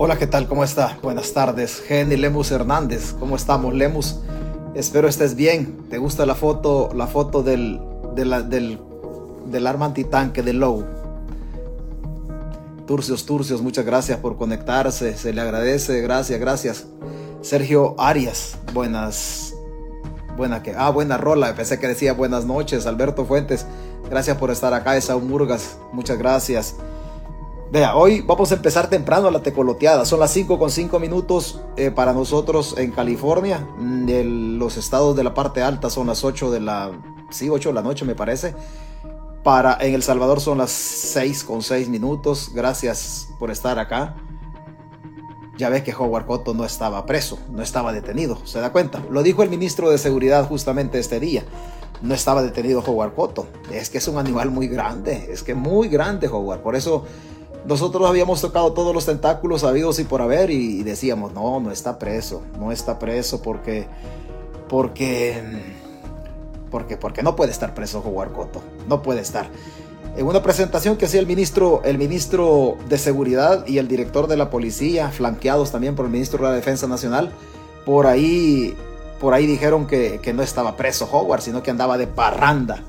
Hola, ¿qué tal? ¿Cómo está? Buenas tardes. Jenny Lemus Hernández. ¿Cómo estamos, Lemus? Espero estés bien. ¿Te gusta la foto, la foto del, del, del arma antitanque de Low? Turcios, Turcios, muchas gracias por conectarse. Se le agradece. Gracias, gracias. Sergio Arias, buenas. Buena que. Ah, buena rola. Pensé que decía buenas noches. Alberto Fuentes, gracias por estar acá. Esaú Murgas, muchas gracias. Vea, hoy vamos a empezar temprano la tecoloteada. Son las 5 con 5 minutos eh, para nosotros en California. De los estados de la parte alta son las 8 de la... Sí, 8 de la noche me parece. Para en El Salvador son las 6 con 6 minutos. Gracias por estar acá. Ya ve que Howard Cotto no estaba preso, no estaba detenido. ¿Se da cuenta? Lo dijo el ministro de Seguridad justamente este día. No estaba detenido Howard Cotto. Es que es un animal muy grande. Es que muy grande Howard. Por eso nosotros habíamos tocado todos los tentáculos habidos y por haber y, decíamos, no, no está preso, no está preso porque, porque, porque, porque no puede estar preso Howard Cotto, no puede estar. En una presentación que hacía el ministro, el ministro de Seguridad y el director de la policía, flanqueados también por el ministro de la Defensa Nacional, por ahí, por ahí dijeron que, que no estaba preso Howard, sino que andaba de parranda,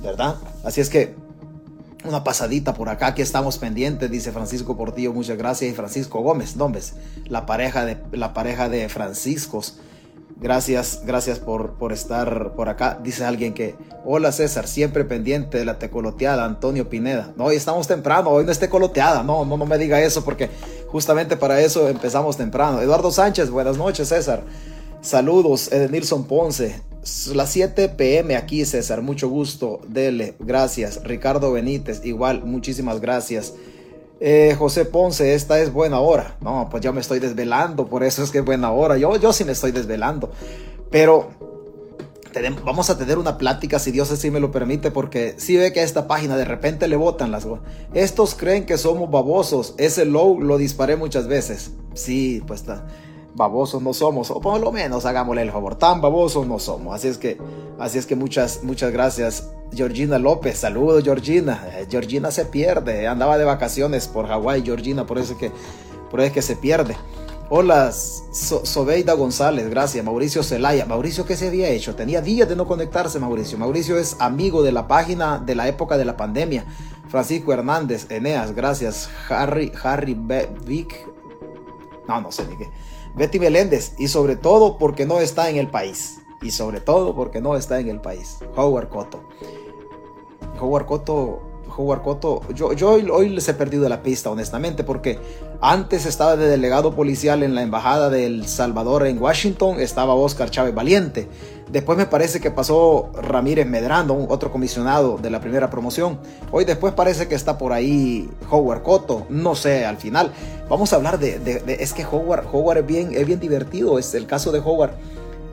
¿verdad? Así es que una pasadita por acá, que estamos pendientes, dice Francisco Portillo, muchas gracias, y Francisco Gómez, la pareja de, la pareja de Franciscos. Gracias, gracias por, por estar por acá. Dice alguien que, hola César, siempre pendiente de la tecoloteada, Antonio Pineda. No, hoy estamos temprano, hoy no es tecoloteada, no, no, no me diga eso porque justamente para eso empezamos temprano. Eduardo Sánchez, buenas noches César. Saludos, Edenilson Ponce, las 7 pm aquí, César. Mucho gusto. Dele. Gracias. Ricardo Benítez, igual. Muchísimas gracias. Eh, José Ponce, esta es buena hora. No, pues yo me estoy desvelando, por eso es que es buena hora. Yo, yo sí me estoy desvelando. Pero vamos a tener una plática, si Dios así me lo permite, porque si ve que a esta página de repente le botan las... Estos creen que somos babosos. Ese low lo disparé muchas veces. Sí, pues está babosos no somos, o por lo menos hagámosle el favor, tan babosos no somos. Así es que, así es que muchas, muchas gracias. Georgina López, saludos Georgina. Eh, Georgina se pierde, andaba de vacaciones por Hawái, Georgina, por eso que, por eso es que se pierde. Hola, Sobeida González, gracias. Mauricio Zelaya. Mauricio, ¿qué se había hecho? Tenía días de no conectarse, Mauricio. Mauricio es amigo de la página de la época de la pandemia. Francisco Hernández, Eneas, gracias. Harry, Harry Vic. No, no sé ni qué. Betty Meléndez, y sobre todo porque no está en el país. Y sobre todo porque no está en el país. Howard Cotto. Howard Cotto, Howard Cotto, yo, yo hoy, hoy les he perdido la pista, honestamente, porque antes estaba de delegado policial en la embajada de El Salvador en Washington, estaba Oscar Chávez Valiente. Después me parece que pasó Ramírez Medrando, otro comisionado de la primera promoción. Hoy después parece que está por ahí Howard Cotto, no sé, al final. Vamos a hablar de, es que Howard, Howard es bien, es bien divertido, es el caso de Howard.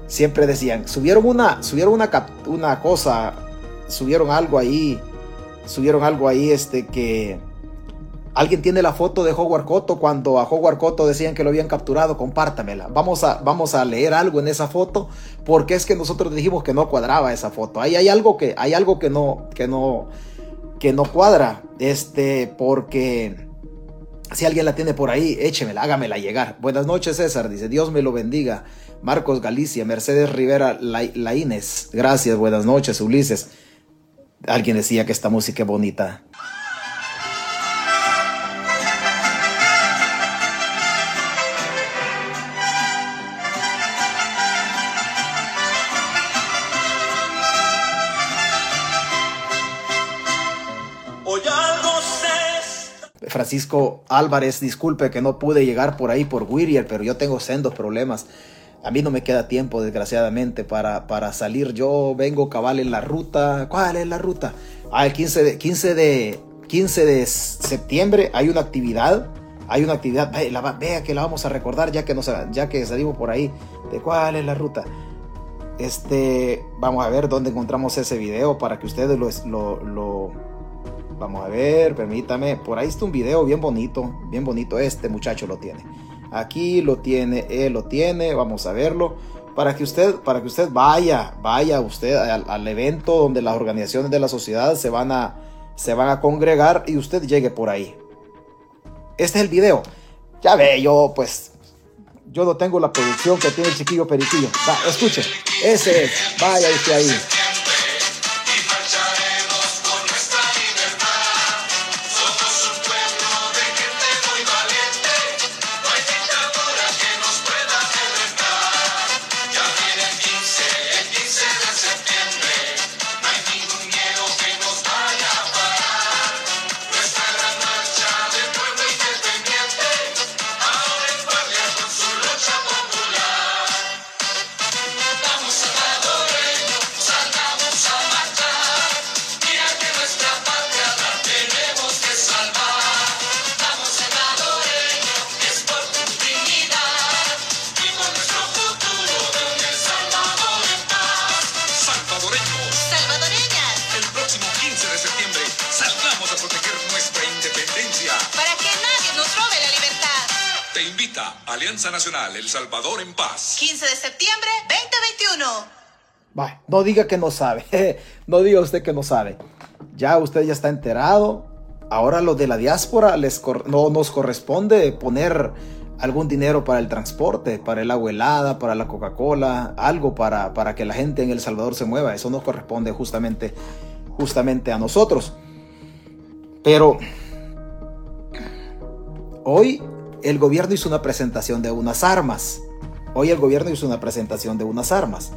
Siempre decían, subieron una, subieron una, una cosa, subieron algo ahí, subieron algo ahí este que Alguien tiene la foto de Howard Cotto cuando a Howard Cotto decían que lo habían capturado, compártamela. Vamos a, vamos a leer algo en esa foto porque es que nosotros dijimos que no cuadraba esa foto. Ahí hay algo que hay algo que no que no que no cuadra, este porque si alguien la tiene por ahí, échemela, hágamela llegar. Buenas noches, César, dice, Dios me lo bendiga. Marcos Galicia, Mercedes Rivera Laínez, gracias, buenas noches, Ulises. Alguien decía que esta música es bonita. Francisco Álvarez, disculpe que no pude llegar por ahí por Whittier, pero yo tengo sendos problemas. A mí no me queda tiempo, desgraciadamente, para, para salir. Yo vengo cabal en la ruta. ¿Cuál es la ruta? Ah, el 15 de, 15 de, 15 de septiembre hay una actividad. Hay una actividad, vea, que la vamos a recordar ya que, nos, ya que salimos por ahí. ¿De cuál es la ruta? Este, vamos a ver dónde encontramos ese video para que ustedes lo, lo Vamos a ver, permítame. Por ahí está un video bien bonito, bien bonito. Este muchacho lo tiene. Aquí lo tiene, él lo tiene. Vamos a verlo. Para que usted, para que usted vaya, vaya usted al, evento donde las organizaciones de la sociedad se van a, se van a congregar y usted llegue por ahí. Este es el video. Ya ve, yo pues, yo no tengo la producción que tiene el chiquillo periquillo. Va, escuche, ese es, vaya usted ahí. El Salvador en Paz. 15 de septiembre 2021. Bah, no diga que no sabe. no diga usted que no sabe. Ya usted ya está enterado. Ahora lo de la diáspora les no nos corresponde poner algún dinero para el transporte, para el agua helada, para la Coca-Cola, algo para, para que la gente en El Salvador se mueva. Eso nos corresponde justamente, justamente a nosotros. Pero hoy el gobierno hizo una presentación de unas armas. Hoy el gobierno hizo una presentación de unas armas.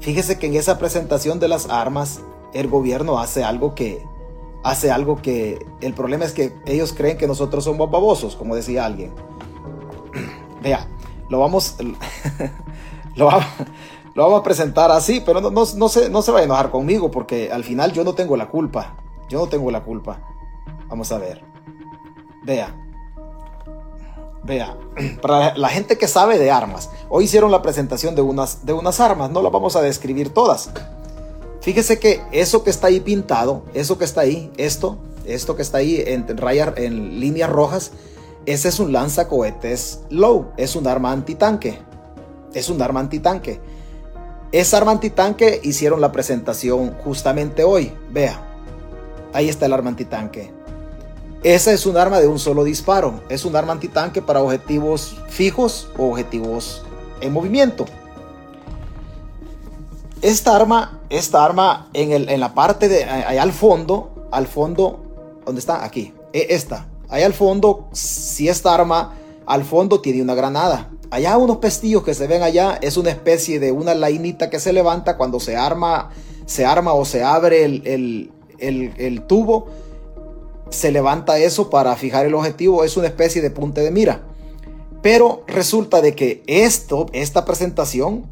Fíjese que en esa presentación de las armas, el gobierno hace algo que hace algo que el problema es que ellos creen que nosotros somos babosos, como decía alguien. Vea, lo vamos lo, vamos, a presentar así, pero no, se, no se va a enojar conmigo porque al final yo no tengo la culpa. Yo no tengo la culpa. Vamos a ver. Vea. Vea, para la gente que sabe de armas, hoy hicieron la presentación de unas, de unas armas, no las vamos a describir todas. Fíjese que eso que está ahí pintado, eso que está ahí, esto, esto que está ahí en, rayas, en líneas rojas, ese es un lanzacohetes low, es un arma antitanque. Es un arma antitanque. Esa arma antitanque hicieron la presentación justamente hoy. Vea, ahí está el arma antitanque. Esa es un arma de un solo disparo. Es un arma antitanque para objetivos fijos o objetivos en movimiento. Esta arma, esta arma en, el, en la parte de allá al fondo, al fondo, ¿dónde está? Aquí. E, esta. Allá al fondo, si esta arma al fondo tiene una granada. Allá unos pestillos que se ven allá es una especie de una lainita que se levanta cuando se arma, se arma o se abre el, el, el tubo se levanta eso para fijar el objetivo, es una especie de punte de mira. Pero resulta de que esto, esta presentación,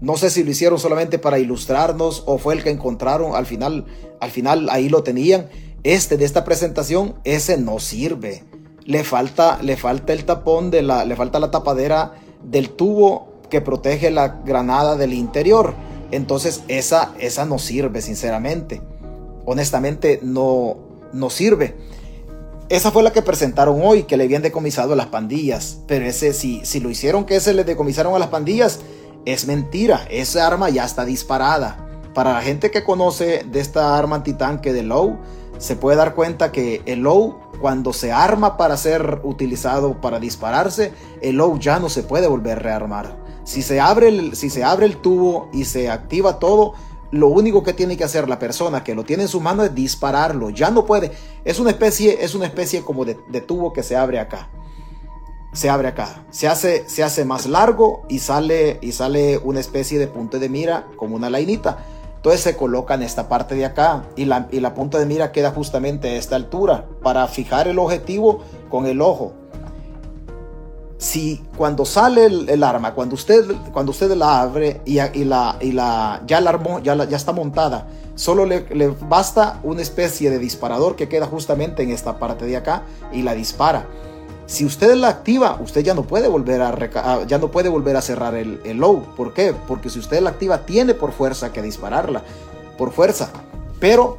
no sé si lo hicieron solamente para ilustrarnos o fue el que encontraron al final, al final ahí lo tenían. Este de esta presentación, ese no sirve. Le falta, le falta el tapón de la, le falta la tapadera del tubo que protege la granada del interior. Entonces esa, esa no sirve, sinceramente. Honestamente no, no sirve. Esa fue la que presentaron hoy, que le habían decomisado a las pandillas. Pero ese, si, si lo hicieron que ese le decomisaron a las pandillas, es mentira. Esa arma ya está disparada. Para la gente que conoce de esta arma antitanque de Low, se puede dar cuenta que el Low, cuando se arma para ser utilizado para dispararse, el Low ya no se puede volver a rearmar. Si se abre el, si se abre el tubo y se activa todo, lo único que tiene que hacer la persona que lo tiene en su mano es dispararlo. Ya no puede. Es una especie, es una especie como de, tubo que se abre acá. Se abre acá. Se hace, se hace más largo y sale, y sale una especie de punto de mira como una lainita. Entonces se coloca en esta parte de acá y la, y la punta de mira queda justamente a esta altura para fijar el objetivo con el ojo si cuando sale el, arma, cuando usted, cuando usted la abre y, la, y la, ya la armó, ya, ya está montada, solo le, basta una especie de disparador que queda justamente en esta parte de acá y la dispara. Si usted la activa, usted ya no puede volver a, ya no puede volver a cerrar el, el low. ¿Por qué? Porque si usted la activa, tiene por fuerza que dispararla. Por fuerza. Pero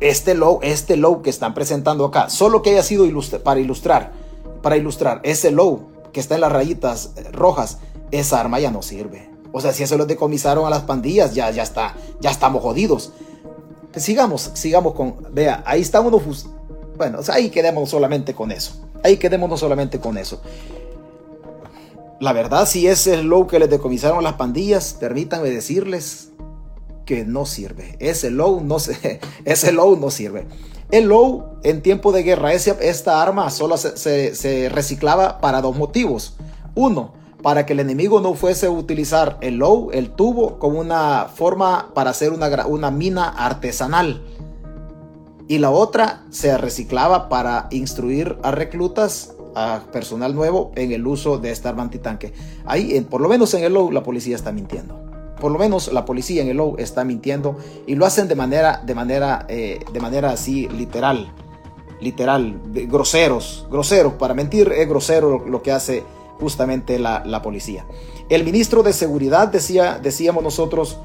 este low, este low que están presentando acá, solo que haya sido para ilustrar para ilustrar, ese low que está en las rayitas eh, rojas, esa arma ya no sirve. O sea, si eso lo decomisaron a las pandillas, ya, ya está, ya estamos jodidos. Sigamos, sigamos con, vea, ahí está uno, bueno, o sea, ahí quedemos solamente con eso. Ahí quedémonos solamente con eso. La verdad, si ese low que les decomisaron las pandillas, permítanme decirles que no sirve. Ese low no, se, ese low no sirve. El low en tiempo de guerra, esta arma solo se, reciclaba para dos motivos. Uno, para que el enemigo no fuese a utilizar el low, el tubo, como una forma para hacer una, una mina artesanal. Y la otra se reciclaba para instruir a reclutas a personal nuevo en el uso de esta arma antitanque. Ahí, por lo menos en el low, la policía está mintiendo. Por lo menos la policía en el low está mintiendo y lo hacen de manera, de manera, eh, de manera así literal, literal, groseros, groseros. Para mentir es grosero lo, que hace justamente la, la, policía. El ministro de Seguridad decía, decíamos nosotros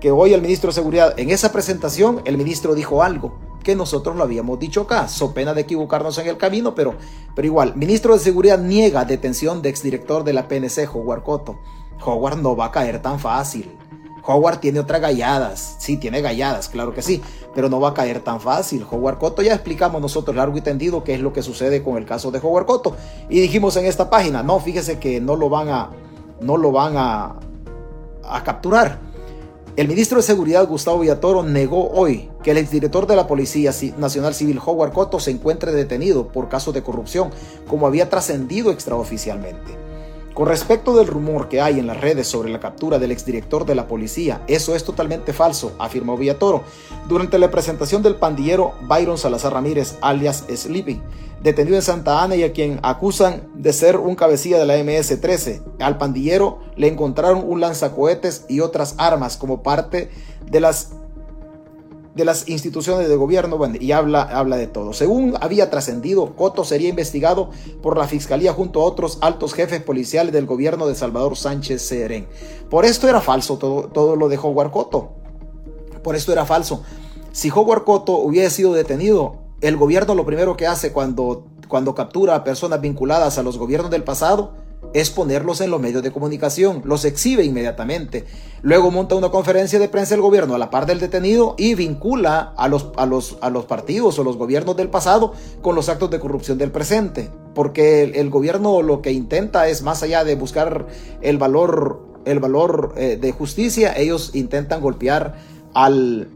que hoy el ministro de Seguridad, en esa presentación, el ministro dijo algo que nosotros lo habíamos dicho acá, so pena de equivocarnos en el camino, pero, pero igual, ministro de Seguridad niega detención de exdirector de la PNC, Howard Cotto. Howard no va a caer tan fácil. Howard tiene otras galladas, sí, tiene galladas, claro que sí, pero no va a caer tan fácil. Howard Cotto ya explicamos nosotros largo y tendido qué es lo que sucede con el caso de Howard Cotto y dijimos en esta página, no, fíjese que no lo van a, no lo van a, a capturar el ministro de Seguridad Gustavo Villatoro negó hoy que el exdirector de la Policía Nacional Civil Howard Cotto se encuentre detenido por casos de corrupción, como había trascendido extraoficialmente. Con respecto del rumor que hay en las redes sobre la captura del exdirector de la policía, eso es totalmente falso, afirmó Villatoro durante la presentación del pandillero Byron Salazar Ramírez, alias Sleepy, detenido en Santa Ana y a quien acusan de ser un cabecilla de la MS-13. Al pandillero le encontraron un lanzacohetes y otras armas como parte de las de las instituciones de gobierno y habla, habla de todo. Según había trascendido, Coto sería investigado por la fiscalía junto a otros altos jefes policiales del gobierno de Salvador Sánchez Serén. Por esto era falso todo, todo lo de Howard Coto. Por esto era falso. Si Howard Coto hubiese sido detenido, el gobierno lo primero que hace cuando, cuando captura a personas vinculadas a los gobiernos del pasado es ponerlos en los medios de comunicación, los exhibe inmediatamente. Luego monta una conferencia de prensa el gobierno a la par del detenido y vincula a los, a los, a los partidos o los gobiernos del pasado con los actos de corrupción del presente. Porque el, gobierno lo que intenta es, más allá de buscar el valor, el valor eh, de justicia, ellos intentan golpear al,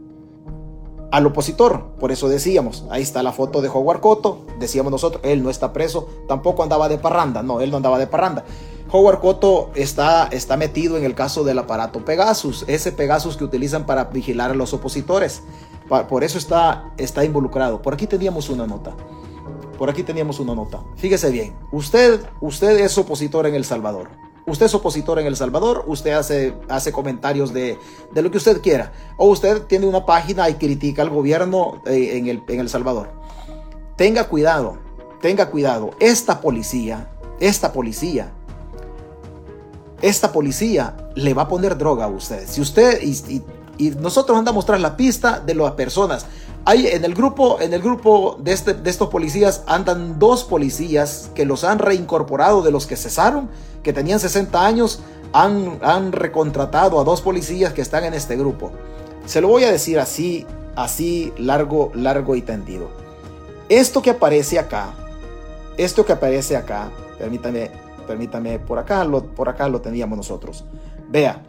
al opositor. Por eso decíamos, ahí está la foto de Howard Cotto, decíamos nosotros, él no está preso, tampoco andaba de parranda, no, él no andaba de parranda. Howard Cotto está, está metido en el caso del aparato Pegasus, ese Pegasus que utilizan para vigilar a los opositores. Por eso está, está involucrado. Por aquí teníamos una nota. Por aquí teníamos una nota. Fíjese bien, usted, usted es opositor en El Salvador usted es opositor en El Salvador, usted hace, hace comentarios de, lo que usted quiera, o usted tiene una página y critica al gobierno eh, en, el, en El Salvador. Tenga cuidado, tenga cuidado. Esta policía, esta policía, esta policía le va a poner droga a usted. Si usted, y, y nosotros andamos tras la pista de las personas. Hay en el grupo, en el grupo de, este, de estos policías andan dos policías que los han reincorporado de los que cesaron, que tenían 60 años, han, han recontratado a dos policías que están en este grupo. Se lo voy a decir así, así largo, largo y tendido. Esto que aparece acá, esto que aparece acá, permítame, permítame, por acá lo, por acá lo teníamos nosotros. Vea,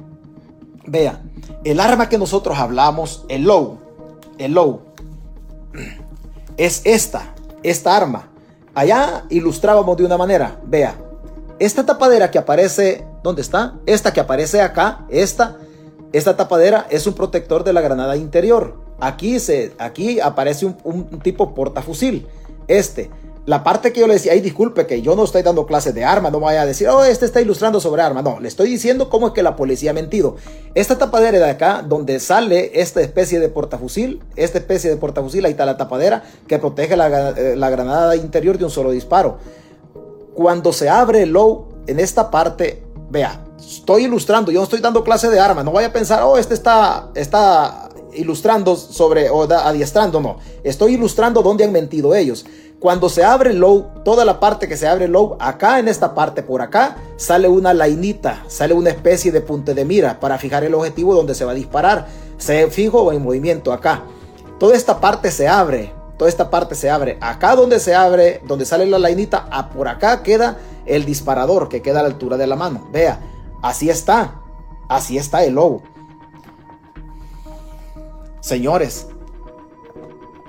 vea, el arma que nosotros hablamos, el low, el low, es esta, esta arma. Allá ilustrábamos de una manera, vea, esta tapadera que aparece, ¿dónde está? Esta que aparece acá, esta, esta tapadera es un protector de la granada interior. Aquí, se, aquí aparece un, un tipo portafusil. Este, la parte que yo le decía, ay, disculpe que yo no estoy dando clases de arma, no vaya a decir, oh, este está ilustrando sobre arma. No, le estoy diciendo cómo es que la policía ha mentido. Esta tapadera de acá, donde sale esta especie de portafusil, esta especie de portafusil, ahí está la tapadera que protege la, eh, la granada interior de un solo disparo. Cuando se abre el low, en esta parte, vea, estoy ilustrando, yo no estoy dando clase de arma, no vaya a pensar, oh, este está, está ilustrando sobre o adiestrando, no. Estoy ilustrando dónde han mentido ellos. Cuando se abre el low, toda la parte que se abre el low, acá en esta parte por acá, sale una lainita, sale una especie de punte de mira para fijar el objetivo donde se va a disparar. Se fijo en movimiento acá. Toda esta parte se abre, toda esta parte se abre. Acá donde se abre, donde sale la lainita, a por acá queda el disparador que queda a la altura de la mano. Vea, así está. Así está el lobo. Señores,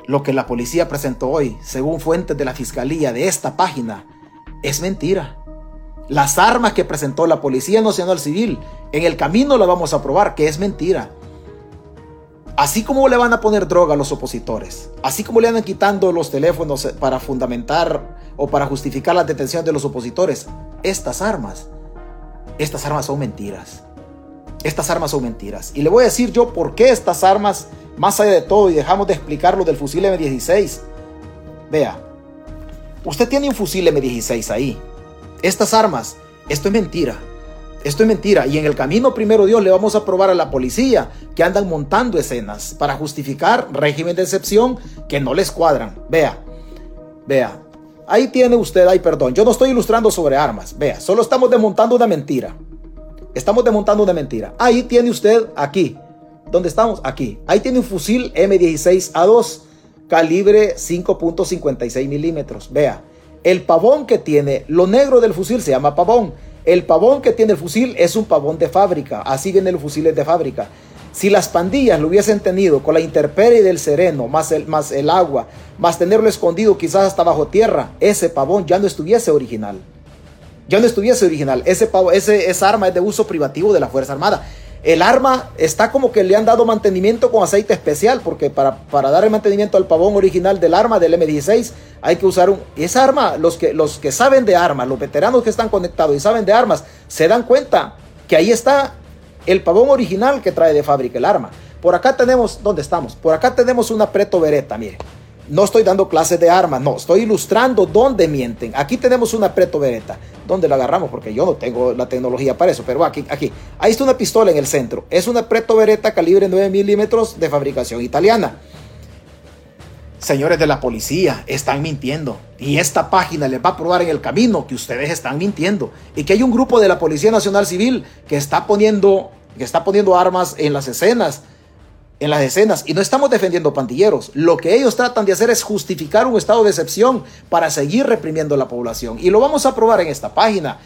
lo que la policía presentó hoy, según fuentes de la fiscalía de esta página, es mentira. Las armas que presentó la Policía Nacional Civil en el camino la vamos a probar que es mentira. Así como le van a poner droga a los opositores, así como le andan quitando los teléfonos para fundamentar o para justificar la detención de los opositores, estas armas, estas armas son mentiras. Estas armas son mentiras. Y le voy a decir yo por qué estas armas, más allá de todo, y dejamos de explicar lo del fusil M16. Vea, usted tiene un fusil M16 ahí. Estas armas, esto es mentira. Esto es mentira. Y en el camino, primero Dios, le vamos a probar a la policía que andan montando escenas para justificar régimen de excepción que no les cuadran. Vea, vea. Ahí tiene usted, ay perdón, yo no estoy ilustrando sobre armas. Vea, solo estamos desmontando una mentira. Estamos desmontando una mentira. Ahí tiene usted, aquí. ¿Dónde estamos? Aquí. Ahí tiene un fusil M16A2 calibre 5.56 milímetros. Vea, el pavón que tiene, lo negro del fusil se llama pavón. El pavón que tiene el fusil es un pavón de fábrica. Así vienen los fusiles de fábrica. Si las pandillas lo hubiesen tenido con la intemperie del sereno, más el, más el agua, más tenerlo escondido quizás hasta bajo tierra, ese pavón ya no estuviese original ya no estuviese original. Ese, ese, esa arma es de uso privativo de la Fuerza Armada. El arma está como que le han dado mantenimiento con aceite especial, porque para, para dar el mantenimiento al pavón original del arma del M16 hay que usar un... Esa arma, los que, los que saben de armas, los veteranos que están conectados y saben de armas, se dan cuenta que ahí está el pavón original que trae de fábrica el arma. Por acá tenemos, ¿dónde estamos? Por acá tenemos una Preto Beretta, mire. No estoy dando clases de armas, no, estoy ilustrando dónde mienten. Aquí tenemos una Preto Beretta. ¿Dónde la agarramos? Porque yo no tengo la tecnología para eso, pero aquí, aquí. Ahí está una pistola en el centro. Es una Preto Beretta calibre 9 milímetros de fabricación italiana. Señores de la policía, están mintiendo. Y esta página les va a probar en el camino que ustedes están mintiendo. Y que hay un grupo de la Policía Nacional Civil que está poniendo, que está poniendo armas en las escenas en las escenas y no estamos defendiendo pandilleros. Lo que ellos tratan de hacer es justificar un estado de excepción para seguir reprimiendo la población. Y lo vamos a probar en esta página.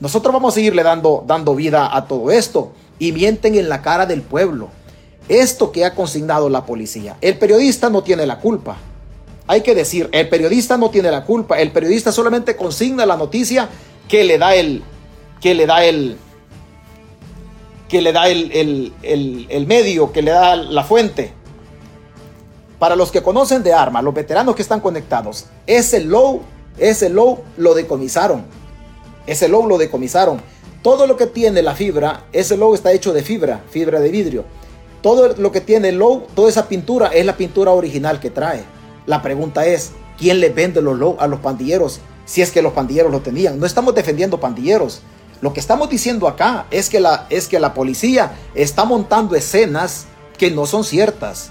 Nosotros vamos a seguirle dando, dando vida a todo esto. Y mienten en la cara del pueblo. Esto que ha consignado la policía. El periodista no tiene la culpa. Hay que decir, el periodista no tiene la culpa. El periodista solamente consigna la noticia que le da el, que le da el, que le da el, medio, que le da la fuente. Para los que conocen de armas, los veteranos que están conectados, ese low, ese low lo decomisaron. Ese low lo decomisaron. Todo lo que tiene la fibra, ese low está hecho de fibra, fibra de vidrio. Todo lo que tiene el low, toda esa pintura es la pintura original que trae. La pregunta es, ¿quién le vende los low a los pandilleros? Si es que los pandilleros lo tenían. No estamos defendiendo pandilleros. Lo que estamos diciendo acá es que la, es que la policía está montando escenas que no son ciertas.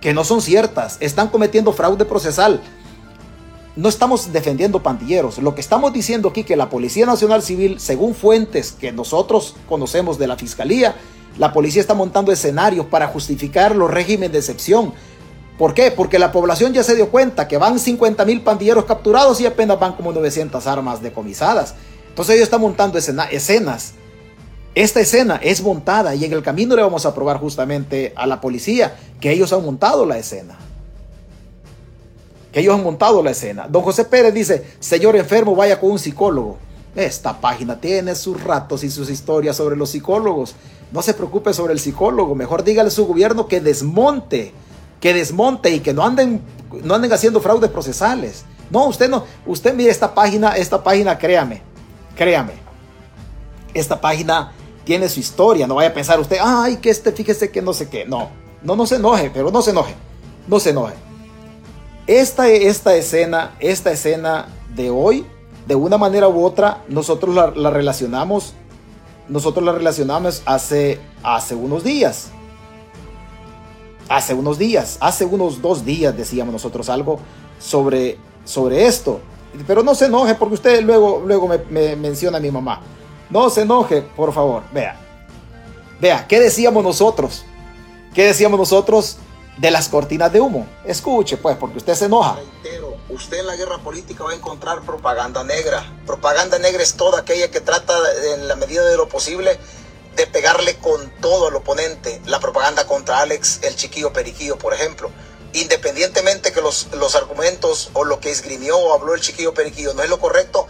Que no son ciertas. Están cometiendo fraude procesal. No estamos defendiendo pandilleros. Lo que estamos diciendo aquí que la Policía Nacional Civil, según fuentes que nosotros conocemos de la Fiscalía, la policía está montando escenarios para justificar los regímenes de excepción. ¿Por qué? Porque la población ya se dio cuenta que van 50 mil pandilleros capturados y apenas van como 900 armas decomisadas. Entonces ellos están montando escenas. Esta escena es montada y en el camino le vamos a probar justamente a la policía que ellos han montado la escena. Que ellos han montado la escena. Don José Pérez dice, señor enfermo, vaya con un psicólogo. Esta página tiene sus ratos y sus historias sobre los psicólogos. No se preocupe sobre el psicólogo. Mejor dígale a su gobierno que desmonte, que desmonte y que no anden, no anden haciendo fraudes procesales. No, usted no. Usted mire esta página, esta página, créame Créame, esta página tiene su historia. No vaya a pensar usted, ay, que este, fíjese que no sé qué. No, no, no se enoje, pero no se enoje. No se enoje. Esta, esta escena, esta escena de hoy, de una manera u otra, nosotros la, relacionamos, nosotros la relacionamos hace, hace unos días. Hace unos días, hace unos dos días decíamos nosotros algo sobre, sobre esto. Pero no se enoje porque usted luego, luego me, menciona a mi mamá. No se enoje, por favor. Vea. Vea, ¿qué decíamos nosotros? ¿Qué decíamos nosotros? de las cortinas de humo. Escuche, pues, porque usted se enoja. Usted en la guerra política va a encontrar propaganda negra. Propaganda negra es toda aquella que trata, en la medida de lo posible, de pegarle con todo al oponente. La propaganda contra Alex, el chiquillo periquillo, por ejemplo. Independientemente que los, los argumentos o lo que esgrimió o habló el chiquillo periquillo no es lo correcto,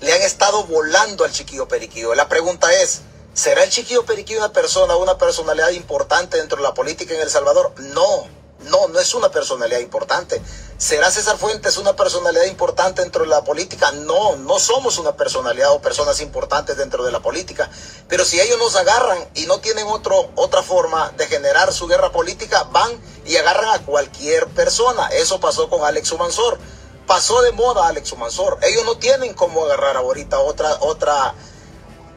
le han estado volando al chiquillo periquillo. La pregunta es, ¿será el chiquillo periquillo una persona, una personalidad importante dentro de la política en El Salvador? No, no, no es una personalidad importante. ¿Será César Fuentes una personalidad importante dentro de la política? No, no somos una personalidad o personas importantes dentro de la política. Pero si ellos nos agarran y no tienen otro, otra forma de generar su guerra política, van y agarran a cualquier persona. Eso pasó con Alex Humansor pasó de moda Alex Humansor. Ellos no tienen cómo agarrar ahorita otra, otra,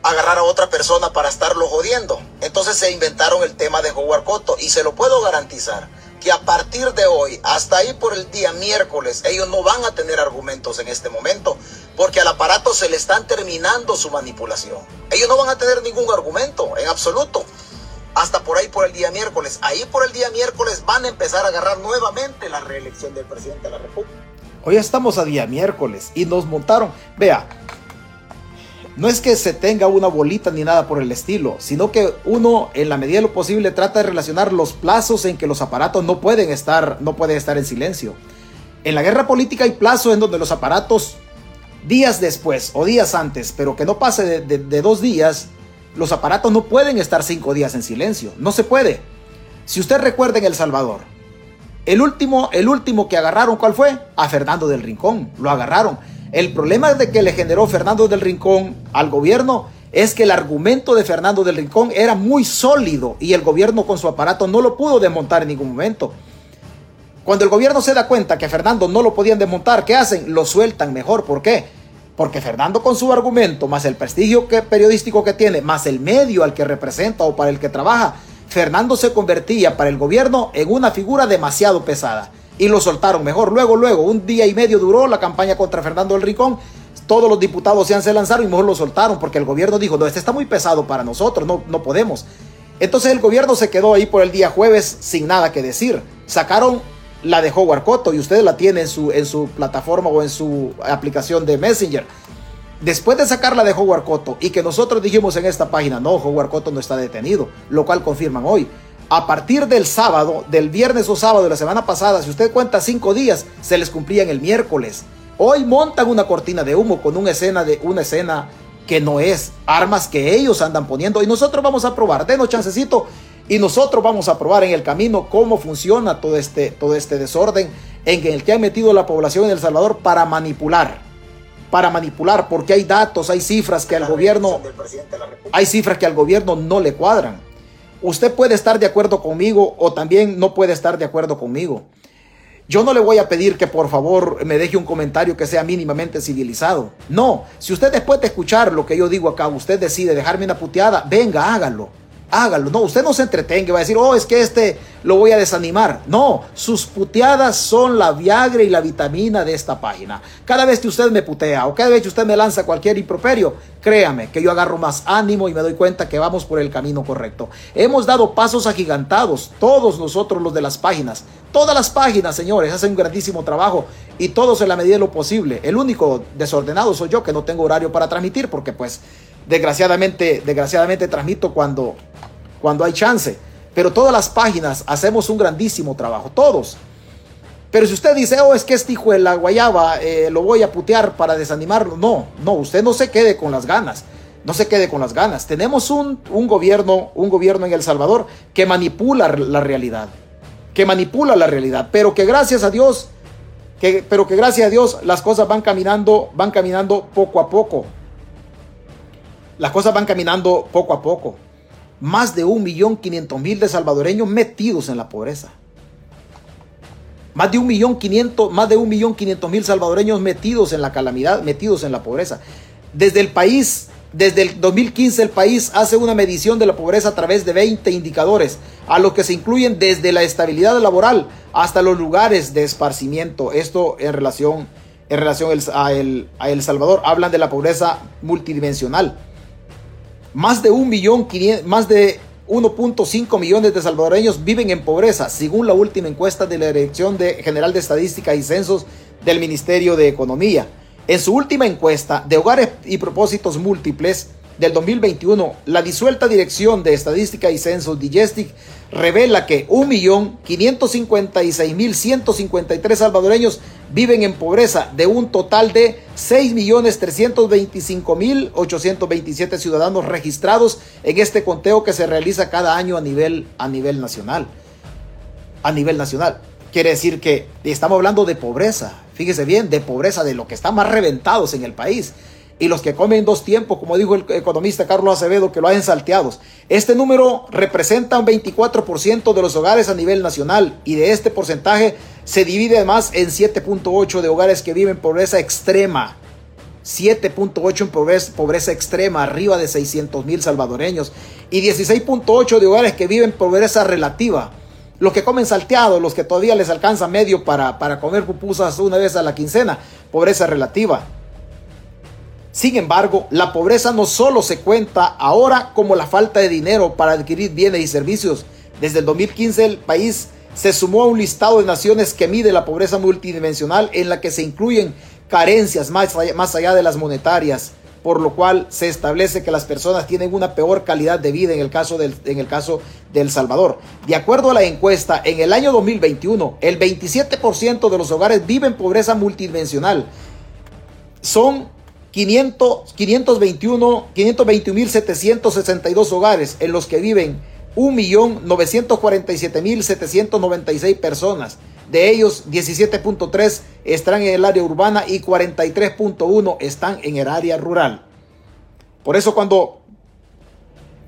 agarrar a otra persona para estarlo jodiendo. Entonces se inventaron el tema de Howard Cotto y se lo puedo garantizar que a partir de hoy, hasta ahí por el día miércoles, ellos no van a tener argumentos en este momento, porque al aparato se le están terminando su manipulación. Ellos no van a tener ningún argumento, en absoluto. Hasta por ahí por el día miércoles. Ahí por el día miércoles van a empezar a agarrar nuevamente la reelección del presidente de la República. Hoy estamos a día miércoles y nos montaron. Vea, no es que se tenga una bolita ni nada por el estilo, sino que uno en la medida de lo posible trata de relacionar los plazos en que los aparatos no pueden estar, no pueden estar en silencio. En la guerra política hay plazos en donde los aparatos días después o días antes, pero que no pase de, de dos días, los aparatos no pueden estar cinco días en silencio. No se puede. Si usted recuerda en El Salvador, el último, el último que agarraron, ¿cuál fue? A Fernando del Rincón. Lo agarraron. El problema de que le generó Fernando del Rincón al gobierno es que el argumento de Fernando del Rincón era muy sólido y el gobierno con su aparato no lo pudo desmontar en ningún momento. Cuando el gobierno se da cuenta que Fernando no lo podían desmontar, ¿qué hacen? Lo sueltan mejor. ¿Por qué? Porque Fernando con su argumento, más el prestigio que, periodístico que tiene, más el medio al que representa o para el que trabaja, Fernando se convertía para el gobierno en una figura demasiado pesada. Y lo soltaron mejor. Luego, luego, un día y medio duró la campaña contra Fernando del Rincón. Todos los diputados se lanzaron y mejor lo soltaron porque el gobierno dijo, no, este está muy pesado para nosotros, no, no podemos. Entonces el gobierno se quedó ahí por el día jueves sin nada que decir. Sacaron la de Howard Cotto y ustedes la tienen en su, en su plataforma o en su aplicación de Messenger. Después de sacarla de Howard Cotto y que nosotros dijimos en esta página, no, Howard Cotto no está detenido, lo cual confirman hoy. A partir del sábado, del viernes o sábado de la semana pasada, si usted cuenta cinco días, se les cumplían el miércoles. Hoy montan una cortina de humo con una escena de una escena que no es armas que ellos andan poniendo y nosotros vamos a probar. Denos chancecito y nosotros vamos a probar en el camino cómo funciona todo este, todo este desorden en el que ha metido la población en El Salvador para manipular para manipular, porque hay datos, hay cifras que al gobierno, hay cifras que al gobierno no le cuadran. Usted puede estar de acuerdo conmigo o también no puede estar de acuerdo conmigo. Yo no le voy a pedir que por favor me deje un comentario que sea mínimamente civilizado. No, si usted después de escuchar lo que yo digo acá, usted decide dejarme una puteada, venga, hágalo hágalo. No, usted no se entretenga, va a decir, oh, es que este lo voy a desanimar. No, sus puteadas son la Viagra y la vitamina de esta página. Cada vez que usted me putea o cada vez que usted me lanza cualquier improperio, créame que yo agarro más ánimo y me doy cuenta que vamos por el camino correcto. Hemos dado pasos agigantados, todos nosotros los de las páginas. Todas las páginas, señores, hacen un grandísimo trabajo y todos en la medida de lo posible. El único desordenado soy yo que no tengo horario para transmitir porque pues desgraciadamente, desgraciadamente transmito cuando cuando hay chance. Pero todas las páginas hacemos un grandísimo trabajo, todos. Pero si usted dice, oh, es que este hijo de la guayaba eh, lo voy a putear para desanimarlo, no, no, usted no se quede con las ganas, no se quede con las ganas. Tenemos un, un gobierno, un gobierno en El Salvador que manipula la realidad, que manipula la realidad, pero que gracias a Dios, que, pero que gracias a Dios las cosas van caminando, van caminando poco a poco. Las cosas van caminando poco a poco más de un millón quinientos mil de salvadoreños metidos en la pobreza. Más de un millón quinientos, más de salvadoreños metidos en la calamidad, metidos en la pobreza. Desde el país, desde el 2015 el país hace una medición de la pobreza a través de 20 indicadores, a los que se incluyen desde la estabilidad laboral hasta los lugares de esparcimiento. Esto en relación, en relación a El Salvador. Hablan de la pobreza multidimensional más de un millón, más de 1.5 millones de salvadoreños viven en pobreza, según la última encuesta de la Dirección General de Estadística y Censos del Ministerio de Economía. En su última encuesta de hogares y propósitos múltiples, del 2021, la disuelta Dirección de Estadística y Censos Digestic revela que 1.556.153 salvadoreños viven en pobreza de un total de 6.325.827 ciudadanos registrados en este conteo que se realiza cada año a nivel, a nivel nacional. A nivel nacional. Quiere decir que estamos hablando de pobreza, fíjese bien, de pobreza, de lo que está más reventados en el país y los que comen dos tiempos, como dijo el economista Carlos Acevedo, que lo hacen salteados. Este número representa un 24% de los hogares a nivel nacional y de este porcentaje se divide además en 7.8 de hogares que viven pobreza extrema. 7.8 en pobreza, pobreza, extrema, arriba de 600 mil salvadoreños. Y 16.8 de hogares que viven pobreza relativa. Los que comen salteados, los que todavía les alcanza medio para, para comer pupusas una vez a la quincena, pobreza relativa. Sin embargo, la pobreza no solo se cuenta ahora como la falta de dinero para adquirir bienes y servicios. Desde el 2015 el país se sumó a un listado de naciones que mide la pobreza multidimensional en la que se incluyen carencias más allá, más allá de las monetarias, por lo cual se establece que las personas tienen una peor calidad de vida en el caso del, en el caso del Salvador. De acuerdo a la encuesta, en el año 2021, el 27% de los hogares viven pobreza multidimensional. Son 500, 521, 521.762 hogares en los que viven 1.947.796 personas. De ellos, 17.3 están en el área urbana y 43.1 están en el área rural. Por eso cuando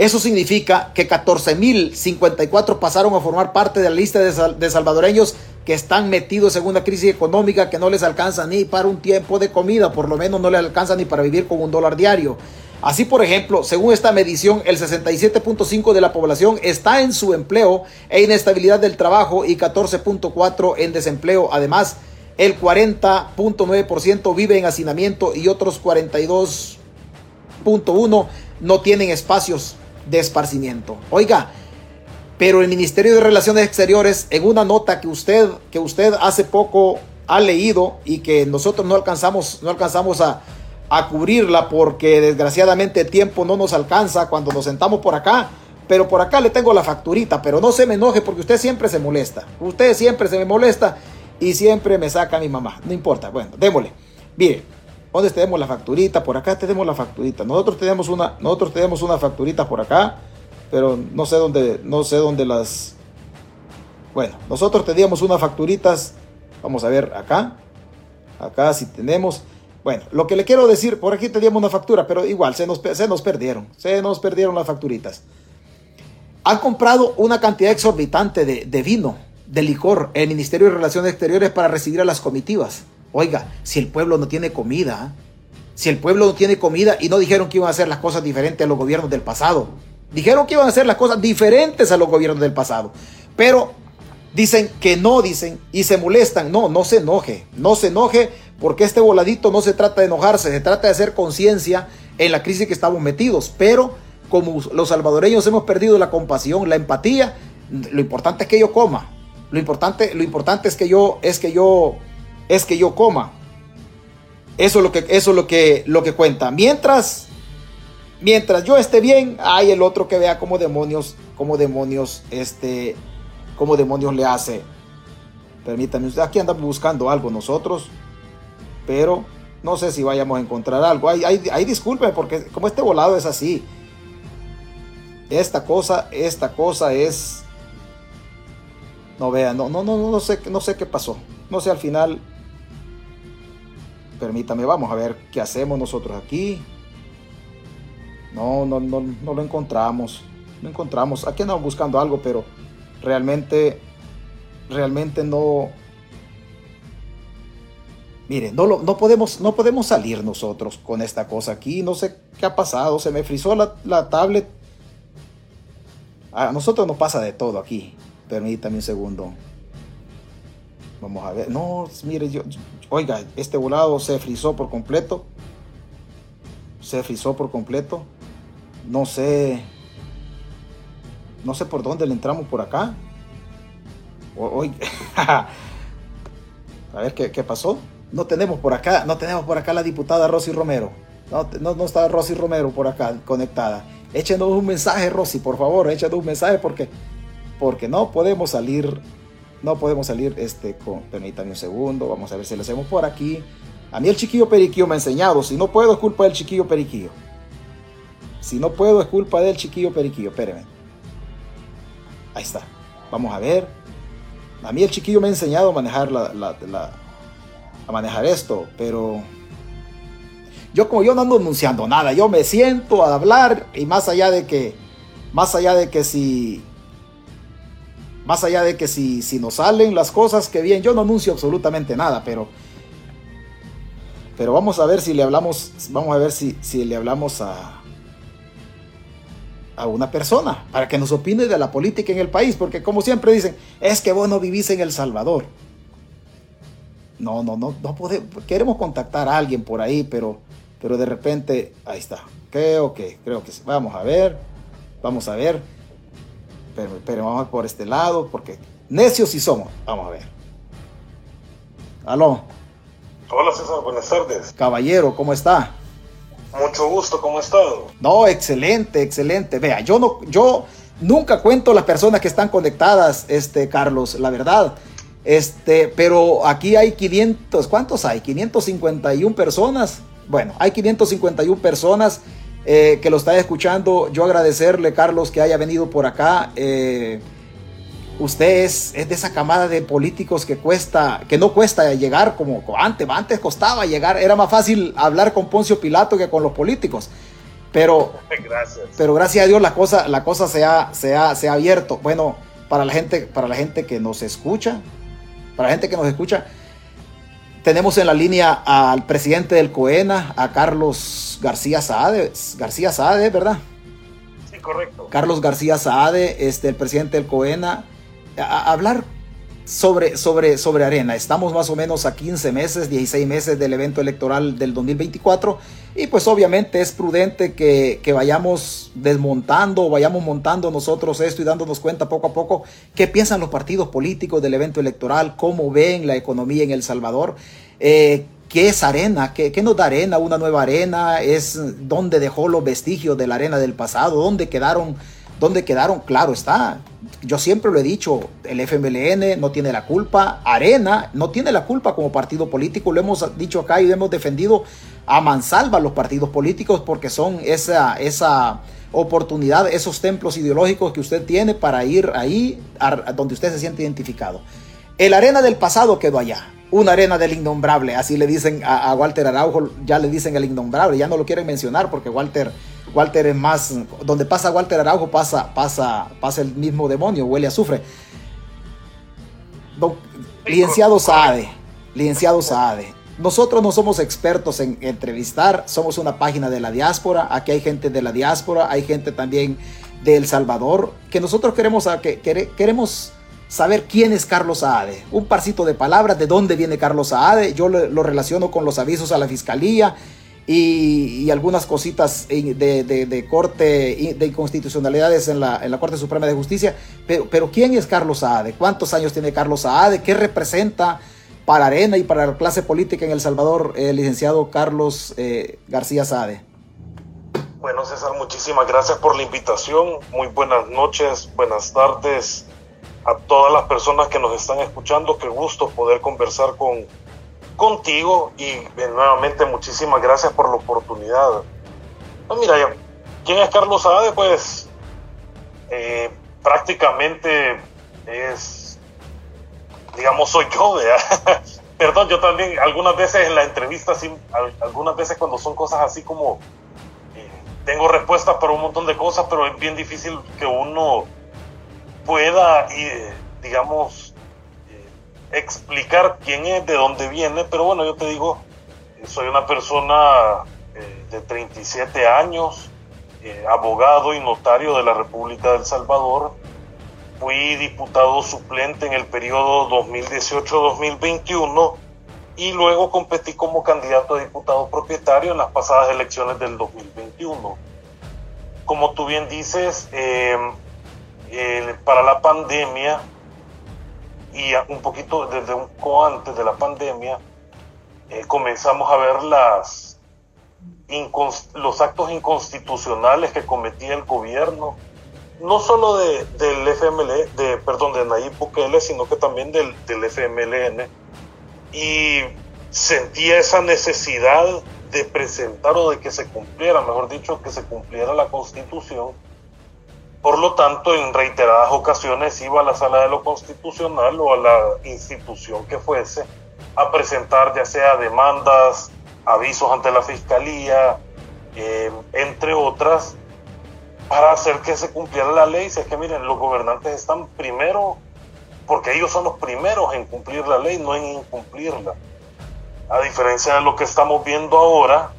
eso significa que 14.054 pasaron a formar parte de la lista de, salvadoreños que están metidos en una crisis económica que no les alcanza ni para un tiempo de comida, por lo menos no les alcanza ni para vivir con un dólar diario. Así, por ejemplo, según esta medición, el 67.5 de la población está en su empleo e inestabilidad del trabajo y 14.4 en desempleo. Además, el 40.9% vive en hacinamiento y otros 42.1 no tienen espacios de esparcimiento. Oiga, pero el Ministerio de Relaciones Exteriores, en una nota que usted, que usted hace poco ha leído y que nosotros no alcanzamos, no alcanzamos a, a cubrirla porque desgraciadamente el tiempo no nos alcanza cuando nos sentamos por acá. Pero por acá le tengo la facturita, pero no se me enoje porque usted siempre se molesta. Usted siempre se me molesta y siempre me saca a mi mamá. No importa, bueno, démosle. Mire, ¿dónde tenemos la facturita? Por acá tenemos la facturita. Nosotros tenemos una, nosotros tenemos una facturita por acá pero no sé dónde, no sé dónde las... Bueno, nosotros teníamos unas facturitas, vamos a ver acá, acá si tenemos... Bueno, lo que le quiero decir, por aquí teníamos una factura, pero igual se nos, se nos perdieron, se nos perdieron las facturitas. Han comprado una cantidad exorbitante de, de vino, de licor, el Ministerio de Relaciones Exteriores para recibir a las comitivas. Oiga, si el pueblo no tiene comida, si el pueblo no tiene comida y no dijeron que iban a hacer las cosas diferentes a los gobiernos del pasado, Dijeron que iban a hacer las cosas diferentes a los gobiernos del pasado. Pero dicen que no, dicen, y se molestan. No, no se enoje. No se enoje porque este voladito no se trata de enojarse, se trata de hacer conciencia en la crisis que estamos metidos. Pero como los salvadoreños hemos perdido la compasión, la empatía, lo importante es que yo coma. Lo importante, lo importante es que yo, es que yo, es que yo coma. Eso es lo que, eso es lo que, lo que cuenta. Mientras mientras yo esté bien, hay el otro que vea como demonios, como demonios, este, como demonios le hace. Permítame, usted aquí andamos buscando algo nosotros, pero no sé si vayamos a encontrar algo. Ahí, disculpe, porque como este volado es así. Esta cosa, esta cosa es. No vea, no, no, no, no sé, no sé qué pasó. No sé al final. Permítame, vamos a ver qué hacemos nosotros aquí. No, no, no, no lo encontramos. No encontramos. Aquí andamos buscando algo, pero realmente, realmente no. Mire, no, no, podemos, no podemos salir nosotros con esta cosa aquí. No sé qué ha pasado. Se me frizó la, la tablet. A nosotros nos pasa de todo aquí. Permítame un segundo. Vamos a ver. No, mire, yo, oiga, este volado se frizó por completo. Se frizó por completo no sé. no sé por dónde le entramos por acá. Hoy, a ver ¿qué, ¿qué, pasó. No tenemos por acá, no tenemos por acá la diputada Rosy Romero. No, no, está Rosy Romero por acá conectada. Échenos un mensaje, Rosy, por favor, échenos un mensaje porque, porque no podemos salir, no podemos salir, este, con, permítanme un segundo, vamos a ver si lo hacemos por aquí. A mí el chiquillo periquillo me ha enseñado, si no puedo es culpa del chiquillo periquillo. Si no puedo es culpa del chiquillo periquillo, espérenme. Ahí está, vamos a ver. A mí el chiquillo me ha enseñado a manejar la, a manejar esto, pero yo como yo no ando anunciando nada, yo me siento a hablar y más allá de que, más allá de que si, más allá de que si, si nos salen las cosas que bien, yo no anuncio absolutamente nada, pero, pero vamos a ver si le hablamos, vamos a ver si, si le hablamos a, a una persona para que nos opine de la política en el país, porque como siempre dicen, es que vos no vivís en El Salvador. No, no, no, no podemos, queremos contactar a alguien por ahí, pero pero de repente, ahí está. Creo que, creo que vamos a ver, vamos a ver. Pero, pero vamos por este lado, porque necios sí somos. Vamos a ver. Aló. Hola César, buenas tardes. Caballero, ¿cómo está? Mucho gusto, ¿cómo ha estado? No, excelente, excelente. Vea, yo no, yo nunca cuento las personas que están conectadas, este, Carlos, la verdad. Este, pero aquí hay 500, ¿cuántos hay? 551 personas bueno, hay 551 personas eh, que lo están escuchando. Yo agradecerle, Carlos, que haya venido por acá. Eh, usted es, de esa camada de políticos que cuesta, que no cuesta llegar como antes, antes costaba llegar, era más fácil hablar con Poncio Pilato que con los políticos. Pero gracias, pero gracias a Dios la cosa, la cosa se, ha, se, ha, se ha abierto. Bueno, para la gente, para la gente que nos escucha, para la gente que nos escucha, tenemos en la línea al presidente del COENA, a Carlos García Saade. García Saade, ¿verdad? Sí, correcto. Carlos García Saade, este, el presidente del COENA. Hablar sobre, sobre, sobre Arena. Estamos más o menos a 15 meses, 16 meses del evento electoral del 2024 y pues obviamente es prudente que, que, vayamos desmontando, vayamos montando nosotros esto y dándonos cuenta poco a poco qué piensan los partidos políticos del evento electoral, cómo ven la economía en El Salvador. Eh, ¿Qué es arena? ¿Qué, ¿Qué, nos da arena? ¿Una nueva arena? ¿Es dónde dejó los vestigios de la arena del pasado? ¿Dónde quedaron? ¿Dónde quedaron? Claro está yo siempre lo he dicho, el FMLN no tiene la culpa, Arena no tiene la culpa como partido político, lo hemos dicho acá y hemos defendido a mansalva los partidos políticos porque son esa, esa oportunidad, esos templos ideológicos que usted tiene para ir ahí donde usted se siente identificado. El arena del pasado quedó allá, una arena del innombrable, así le dicen a, a Walter Araujo, ya le dicen el innombrable, ya no lo quieren mencionar porque Walter Walter es más, donde pasa Walter Araujo pasa, pasa, pasa el mismo demonio, huele a azufre. licenciado Saade, licenciado Saade, nosotros no somos expertos en entrevistar, somos una página de la diáspora, aquí hay gente de la diáspora, hay gente también de El Salvador, que nosotros queremos, que, queremos saber quién es Carlos Saade. Un parcito de palabras de dónde viene Carlos Saade, yo lo relaciono con los avisos a la fiscalía, y, algunas cositas de, corte, de inconstitucionalidades en la, en la, Corte Suprema de Justicia. Pero, pero ¿quién es Carlos Saade? ¿Cuántos años tiene Carlos Saade? ¿Qué representa para Arena y para la clase política en El Salvador el licenciado Carlos eh, García Saade? Bueno, César, muchísimas gracias por la invitación. Muy buenas noches, buenas tardes a todas las personas que nos están escuchando. Qué gusto poder conversar con contigo y eh, nuevamente muchísimas gracias por la oportunidad. Pues mira, ¿quién es Carlos Saade? Pues eh, prácticamente es, digamos, soy yo, Perdón, yo también algunas veces en la entrevista, algunas veces cuando son cosas así como, eh, tengo respuestas para un montón de cosas, pero es bien difícil que uno pueda, digamos, explicar quién es, de dónde viene, pero bueno, yo te digo, soy una persona eh, de 37 años, eh, abogado y notario de la República del Salvador. Fui diputado suplente en el periodo 2018-2021 y luego competí como candidato a diputado propietario en las pasadas elecciones del 2021. Como tú bien dices, eh, eh, para la pandemia y un poquito desde un poco antes de la pandemia, eh, comenzamos a ver las, los actos inconstitucionales que cometía el gobierno, no solo de, del FML, de, perdón, de Nayib Bukele, sino que también del, del FMLN. Y sentía esa necesidad de presentar o de que se cumpliera, mejor dicho, que se cumpliera la constitución por lo tanto, en reiteradas ocasiones iba a la sala de lo constitucional o a la institución que fuese a presentar ya sea demandas, avisos ante la fiscalía, eh, entre otras, para hacer que se cumpliera la ley. Si es que miren, los gobernantes están primero, porque ellos son los primeros en cumplir la ley, no en incumplirla. A diferencia de lo que estamos viendo ahora,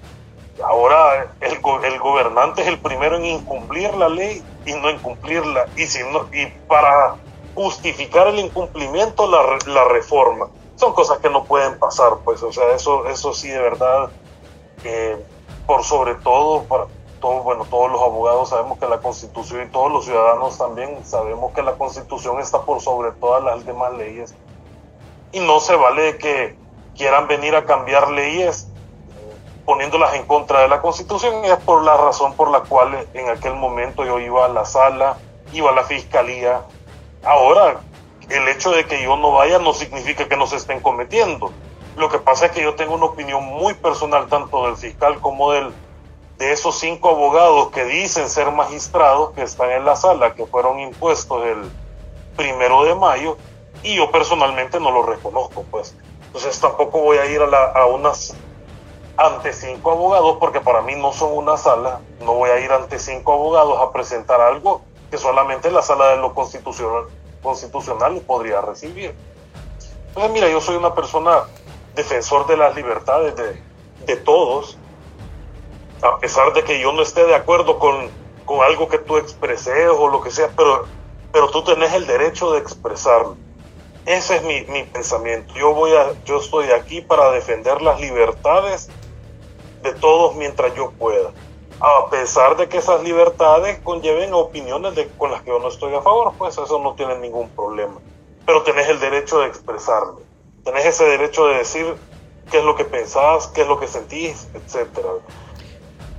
ahora el, el gobernante es el primero en incumplir la ley y no incumplirla. Y, si no, y para justificar el incumplimiento, la, la reforma. Son cosas que no pueden pasar, pues, o sea, eso, eso sí, de verdad, por sobre todo, para todos, bueno, todos los abogados sabemos que la Constitución y todos los ciudadanos también sabemos que la Constitución está por sobre todas las demás leyes. Y no se vale que quieran venir a cambiar leyes poniéndolas en contra de la Constitución es por la razón por la cual en aquel momento yo iba a la sala, iba a la fiscalía. Ahora, el hecho de que yo no vaya no significa que no se estén cometiendo. Lo que pasa es que yo tengo una opinión muy personal tanto del fiscal como del, de esos cinco abogados que dicen ser magistrados que están en la sala, que fueron impuestos el primero de mayo, y yo personalmente no lo reconozco, pues. Entonces tampoco voy a ir a, la, a unas ante cinco abogados, porque para mí no son una sala, no voy a ir ante cinco abogados a presentar algo que solamente la sala de lo constitucional, constitucional podría recibir. Entonces, mira, yo soy una persona defensor de las libertades de, de todos, a pesar de que yo no esté de acuerdo con, con algo que tú expreses o lo que sea, pero, pero tú tenés el derecho de expresarlo. Ese es mi, mi, pensamiento. Yo, voy a, yo estoy aquí para defender las libertades de todos mientras yo pueda. A pesar de que esas libertades conlleven opiniones de, con las que yo no estoy a favor, pues eso no tiene ningún problema. Pero tenés el derecho de expresarlo. Tenés ese derecho de decir qué es lo que pensás, qué es lo que sentís, etc.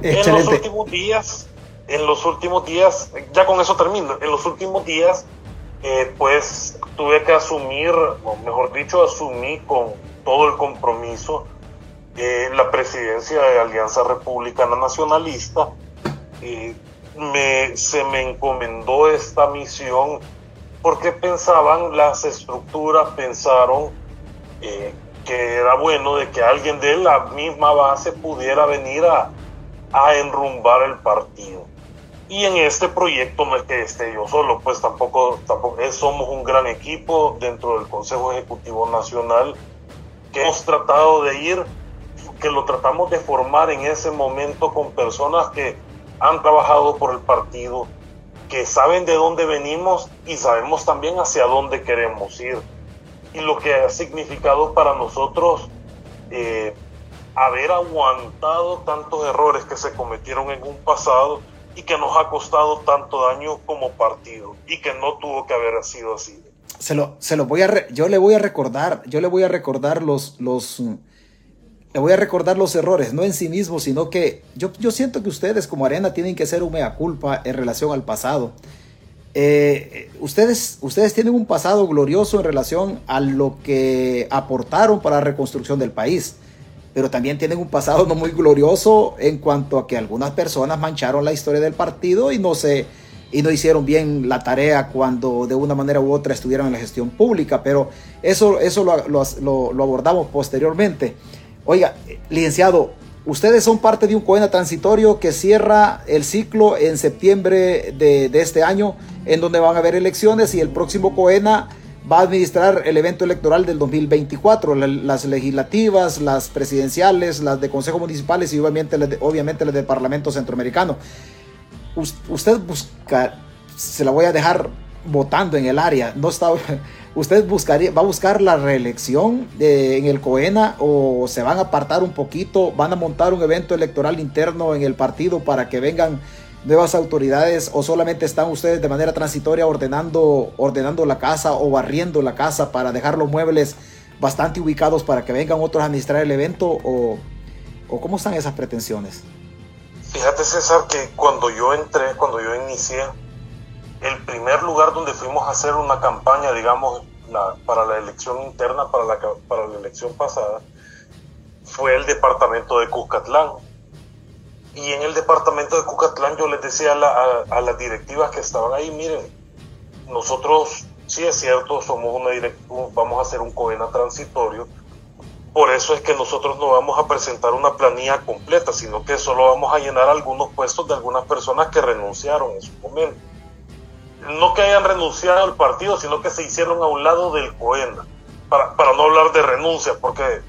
En los últimos días, en los últimos días, ya con eso termino, en los últimos días, eh, pues tuve que asumir, o mejor dicho, asumí con todo el compromiso eh, la presidencia de Alianza Republicana Nacionalista, me, se me encomendó esta misión porque pensaban las estructuras, pensaron eh, que era bueno de que alguien de la misma base pudiera venir a, a enrumbar el partido. Y en este proyecto no es que esté yo solo, pues tampoco, tampoco somos un gran equipo dentro del Consejo Ejecutivo Nacional que hemos tratado de ir que lo tratamos de formar en ese momento con personas que han trabajado por el partido, que saben de dónde venimos y sabemos también hacia dónde queremos ir. Y lo que ha significado para nosotros eh, haber aguantado tantos errores que se cometieron en un pasado y que nos ha costado tanto daño como partido y que no tuvo que haber sido así. Se lo, se lo voy a yo le voy a recordar, yo le voy a recordar los, los, le voy a recordar los errores, no en sí mismo, sino que yo, yo siento que ustedes como arena tienen que ser un mea culpa en relación al pasado. Eh, ustedes, ustedes tienen un pasado glorioso en relación a lo que aportaron para la reconstrucción del país, pero también tienen un pasado no muy glorioso en cuanto a que algunas personas mancharon la historia del partido y no se y no hicieron bien la tarea cuando de una manera u otra estuvieron en la gestión pública, pero eso, eso lo, lo, lo abordamos posteriormente. Oiga, licenciado, ustedes son parte de un COENA transitorio que cierra el ciclo en septiembre de, este año, en donde van a haber elecciones y el próximo COENA va a administrar el evento electoral del 2024, las legislativas, las presidenciales, las de consejos municipales y obviamente las de, obviamente las de Parlamento Centroamericano. Usted busca, se la voy a dejar votando en el área, no está ¿Usted va a buscar la reelección de, en el COENA o se van a apartar un poquito? ¿Van a montar un evento electoral interno en el partido para que vengan nuevas autoridades o solamente están ustedes de manera transitoria ordenando, ordenando la casa o barriendo la casa para dejar los muebles bastante ubicados para que vengan otros a administrar el evento o, o cómo están esas pretensiones? Fíjate César que cuando yo entré, cuando yo inicié, el primer lugar donde fuimos a hacer una campaña, digamos, para la elección interna, para la, para la elección pasada, fue el departamento de Cuscatlán. Y en el departamento de Cucatlán yo les decía a, las directivas que estaban ahí, miren, nosotros, sí es cierto, somos una vamos a hacer un COENA transitorio, por eso es que nosotros no vamos a presentar una planilla completa, sino que solo vamos a llenar algunos puestos de algunas personas que renunciaron en su momento. No que hayan renunciado al partido, sino que se hicieron a un lado del COENA, para, para no hablar de renuncia, porque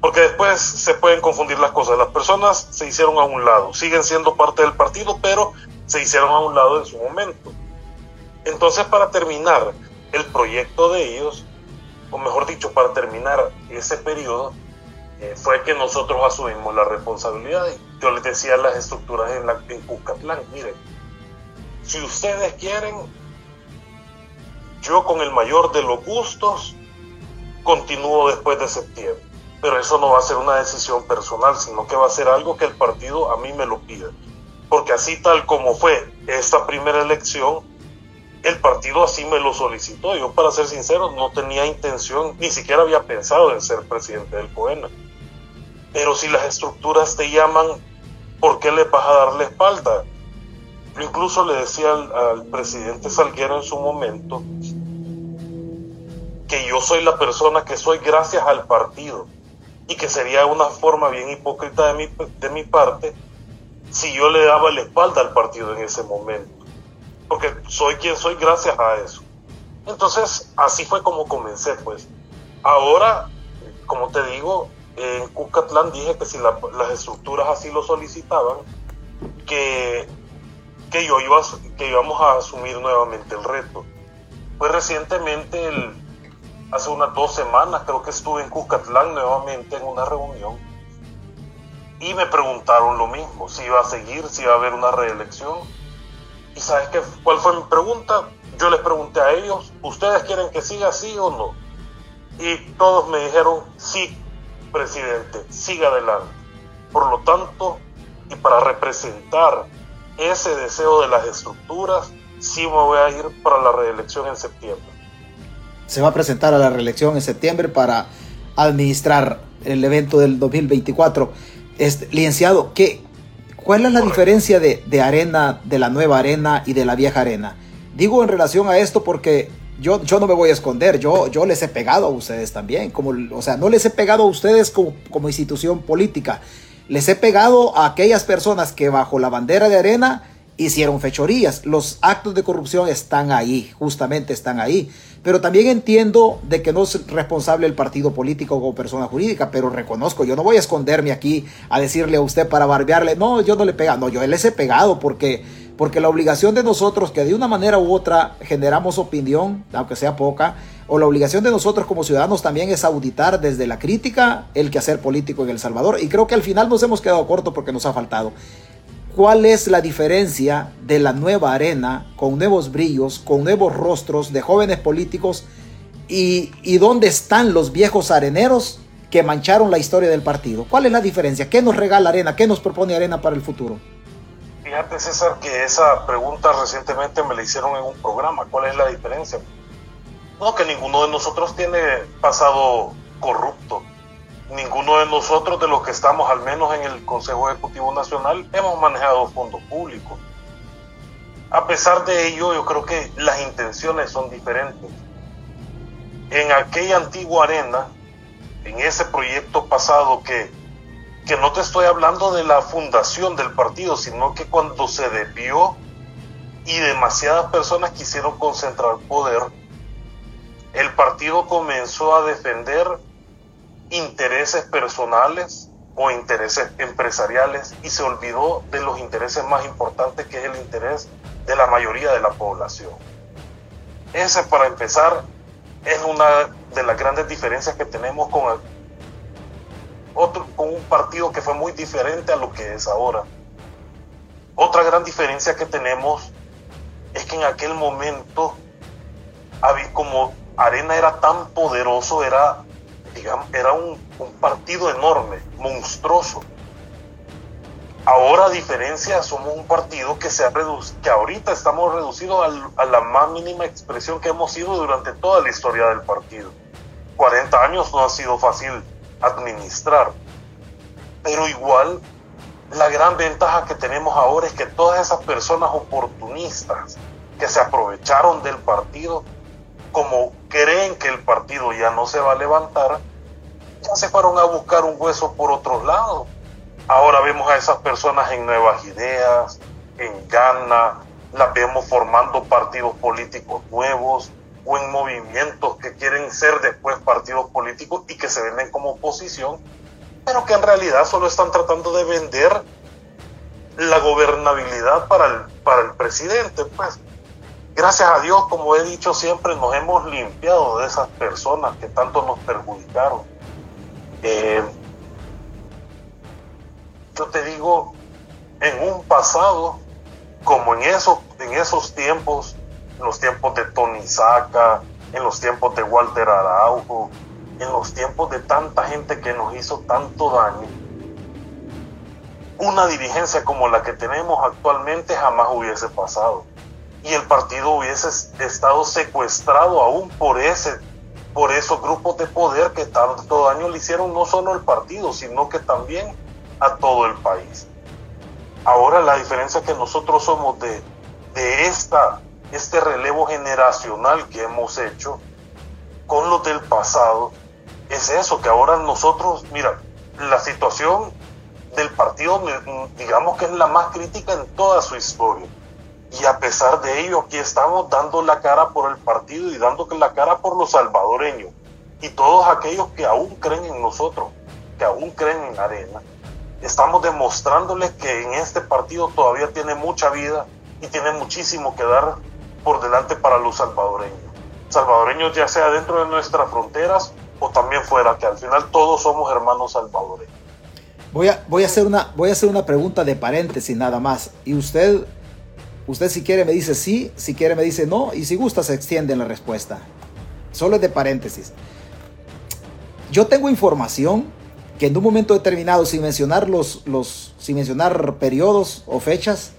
porque después se pueden confundir las cosas. Las personas se hicieron a un lado, siguen siendo parte del partido, pero se hicieron a un lado en su momento. Entonces, para terminar el proyecto de ellos, o mejor dicho, para terminar ese periodo, eh, fue que nosotros asumimos la responsabilidad. Yo les decía las estructuras en, la, en Cuscatlán, miren, si ustedes quieren, yo con el mayor de los gustos continúo después de septiembre pero eso no va a ser una decisión personal, sino que va a ser algo que el partido a mí me lo pide. Porque así tal como fue esta primera elección, el partido así me lo solicitó. Yo, para ser sincero, no tenía intención, ni siquiera había pensado en ser presidente del COENA. Pero si las estructuras te llaman, ¿por qué le vas a dar la espalda? Yo incluso le decía al, presidente Salguero en su momento que yo soy la persona que soy gracias al partido y que sería una forma bien hipócrita de mi, de mi parte si yo le daba la espalda al partido en ese momento. Porque soy quien soy gracias a eso. Entonces, así fue como comencé, pues. Ahora, como te digo, en Cuscatlán dije que si las estructuras así lo solicitaban, que, que, yo iba, que íbamos a asumir nuevamente el reto. Pues recientemente hace unas dos semanas creo que estuve en Cuscatlán nuevamente en una reunión y me preguntaron lo mismo, si iba a seguir, si iba a haber una reelección. ¿Y sabes qué? ¿Cuál fue mi pregunta? Yo les pregunté a ellos, ¿ustedes quieren que siga así o no? Y todos me dijeron, sí, presidente, siga adelante. Por lo tanto, y para representar ese deseo de las estructuras, sí me voy a ir para la reelección en septiembre se va a presentar a la reelección en septiembre para administrar el evento del 2024. Este, licenciado, ¿qué, ¿cuál es la diferencia de, de, arena, de la nueva arena y de la vieja arena? Digo en relación a esto porque yo, yo no me voy a esconder, yo, yo les he pegado a ustedes también, como, o sea, no les he pegado a ustedes como, como institución política, les he pegado a aquellas personas que bajo la bandera de arena hicieron fechorías. Los actos de corrupción están ahí, justamente están ahí. Pero también entiendo de que no es responsable el partido político como persona jurídica, pero reconozco, yo no voy a esconderme aquí a decirle a usted para barbearle, no, yo no le he pegado, no, yo les he pegado porque, porque la obligación de nosotros que de una manera u otra generamos opinión, aunque sea poca, o la obligación de nosotros como ciudadanos también es auditar desde la crítica el quehacer político en El Salvador. Y creo que al final nos hemos quedado cortos porque nos ha faltado cuál es la diferencia de la nueva arena con nuevos brillos, con nuevos rostros de jóvenes políticos y, dónde están los viejos areneros que mancharon la historia del partido. ¿Cuál es la diferencia? ¿Qué nos regala Arena? ¿Qué nos propone Arena para el futuro? Fíjate César que esa pregunta recientemente me la hicieron en un programa. ¿Cuál es la diferencia? No, que ninguno de nosotros tiene pasado corrupto ninguno de nosotros, de los que estamos al menos en el Consejo Ejecutivo Nacional, hemos manejado fondos públicos. A pesar de ello, yo creo que las intenciones son diferentes. En aquella antigua arena, en ese proyecto pasado que, que no te estoy hablando de la fundación del partido, sino que cuando se desvió y demasiadas personas quisieron concentrar poder, el partido comenzó a defender intereses personales o intereses empresariales y se olvidó de los intereses más importantes que es el interés de la mayoría de la población. Ese para empezar es una de las grandes diferencias que tenemos con, otro, con un partido que fue muy diferente a lo que es ahora. otra gran diferencia que tenemos es que en aquel momento, como Arena era tan poderoso, era, digamos, era un, partido enorme, monstruoso. Ahora, diferencia, somos un partido que se ha reducido, que ahorita estamos reducidos a la más mínima expresión que hemos sido durante toda la historia del partido. 40 años no ha sido fácil administrar, pero igual la gran ventaja que tenemos ahora es que todas esas personas oportunistas que se aprovecharon del partido, como creen que el partido ya no se va a levantar, ya se fueron a buscar un hueso por otros lados. Ahora vemos a esas personas en nuevas ideas, en gana, las vemos formando partidos políticos nuevos o en movimientos que quieren ser después partidos políticos y que se venden como oposición pero que en realidad solo están tratando de vender la gobernabilidad para el, para el presidente. Pues gracias a Dios, como he dicho siempre, nos hemos limpiado de esas personas que tanto nos perjudicaron. Eh, yo te digo, en un pasado, como en, eso, en esos tiempos, en los tiempos de Tony Saca, en los tiempos de Walter Araujo, en los tiempos de tanta gente que nos hizo tanto daño, una dirigencia como la que tenemos actualmente jamás hubiese pasado. Y el partido hubiese estado secuestrado aún por, ese, por esos grupos de poder que tanto daño le hicieron no solo al partido, sino que también a todo el país. Ahora la diferencia que nosotros somos de, de esta, este relevo generacional que hemos hecho con los del pasado es eso, que ahora nosotros, mira, la situación del partido, digamos que es la más crítica en toda su historia. Y a pesar de ello, aquí estamos dando la cara por el partido y dando la cara por los salvadoreños y todos aquellos que aún creen en nosotros, que aún creen en Arena. Estamos demostrándoles que en este partido todavía tiene mucha vida y tiene muchísimo que dar por delante para los salvadoreños. Salvadoreños ya sea dentro de nuestras fronteras o también fuera, que al final todos somos hermanos salvadores. Voy a, voy a, hacer, una, voy a hacer una pregunta de paréntesis nada más. Y usted, usted si quiere me dice sí, si quiere me dice no, y si gusta se extiende en la respuesta. Solo es de paréntesis. Yo tengo información que en un momento determinado, sin mencionar los, los, sin mencionar periodos o fechas,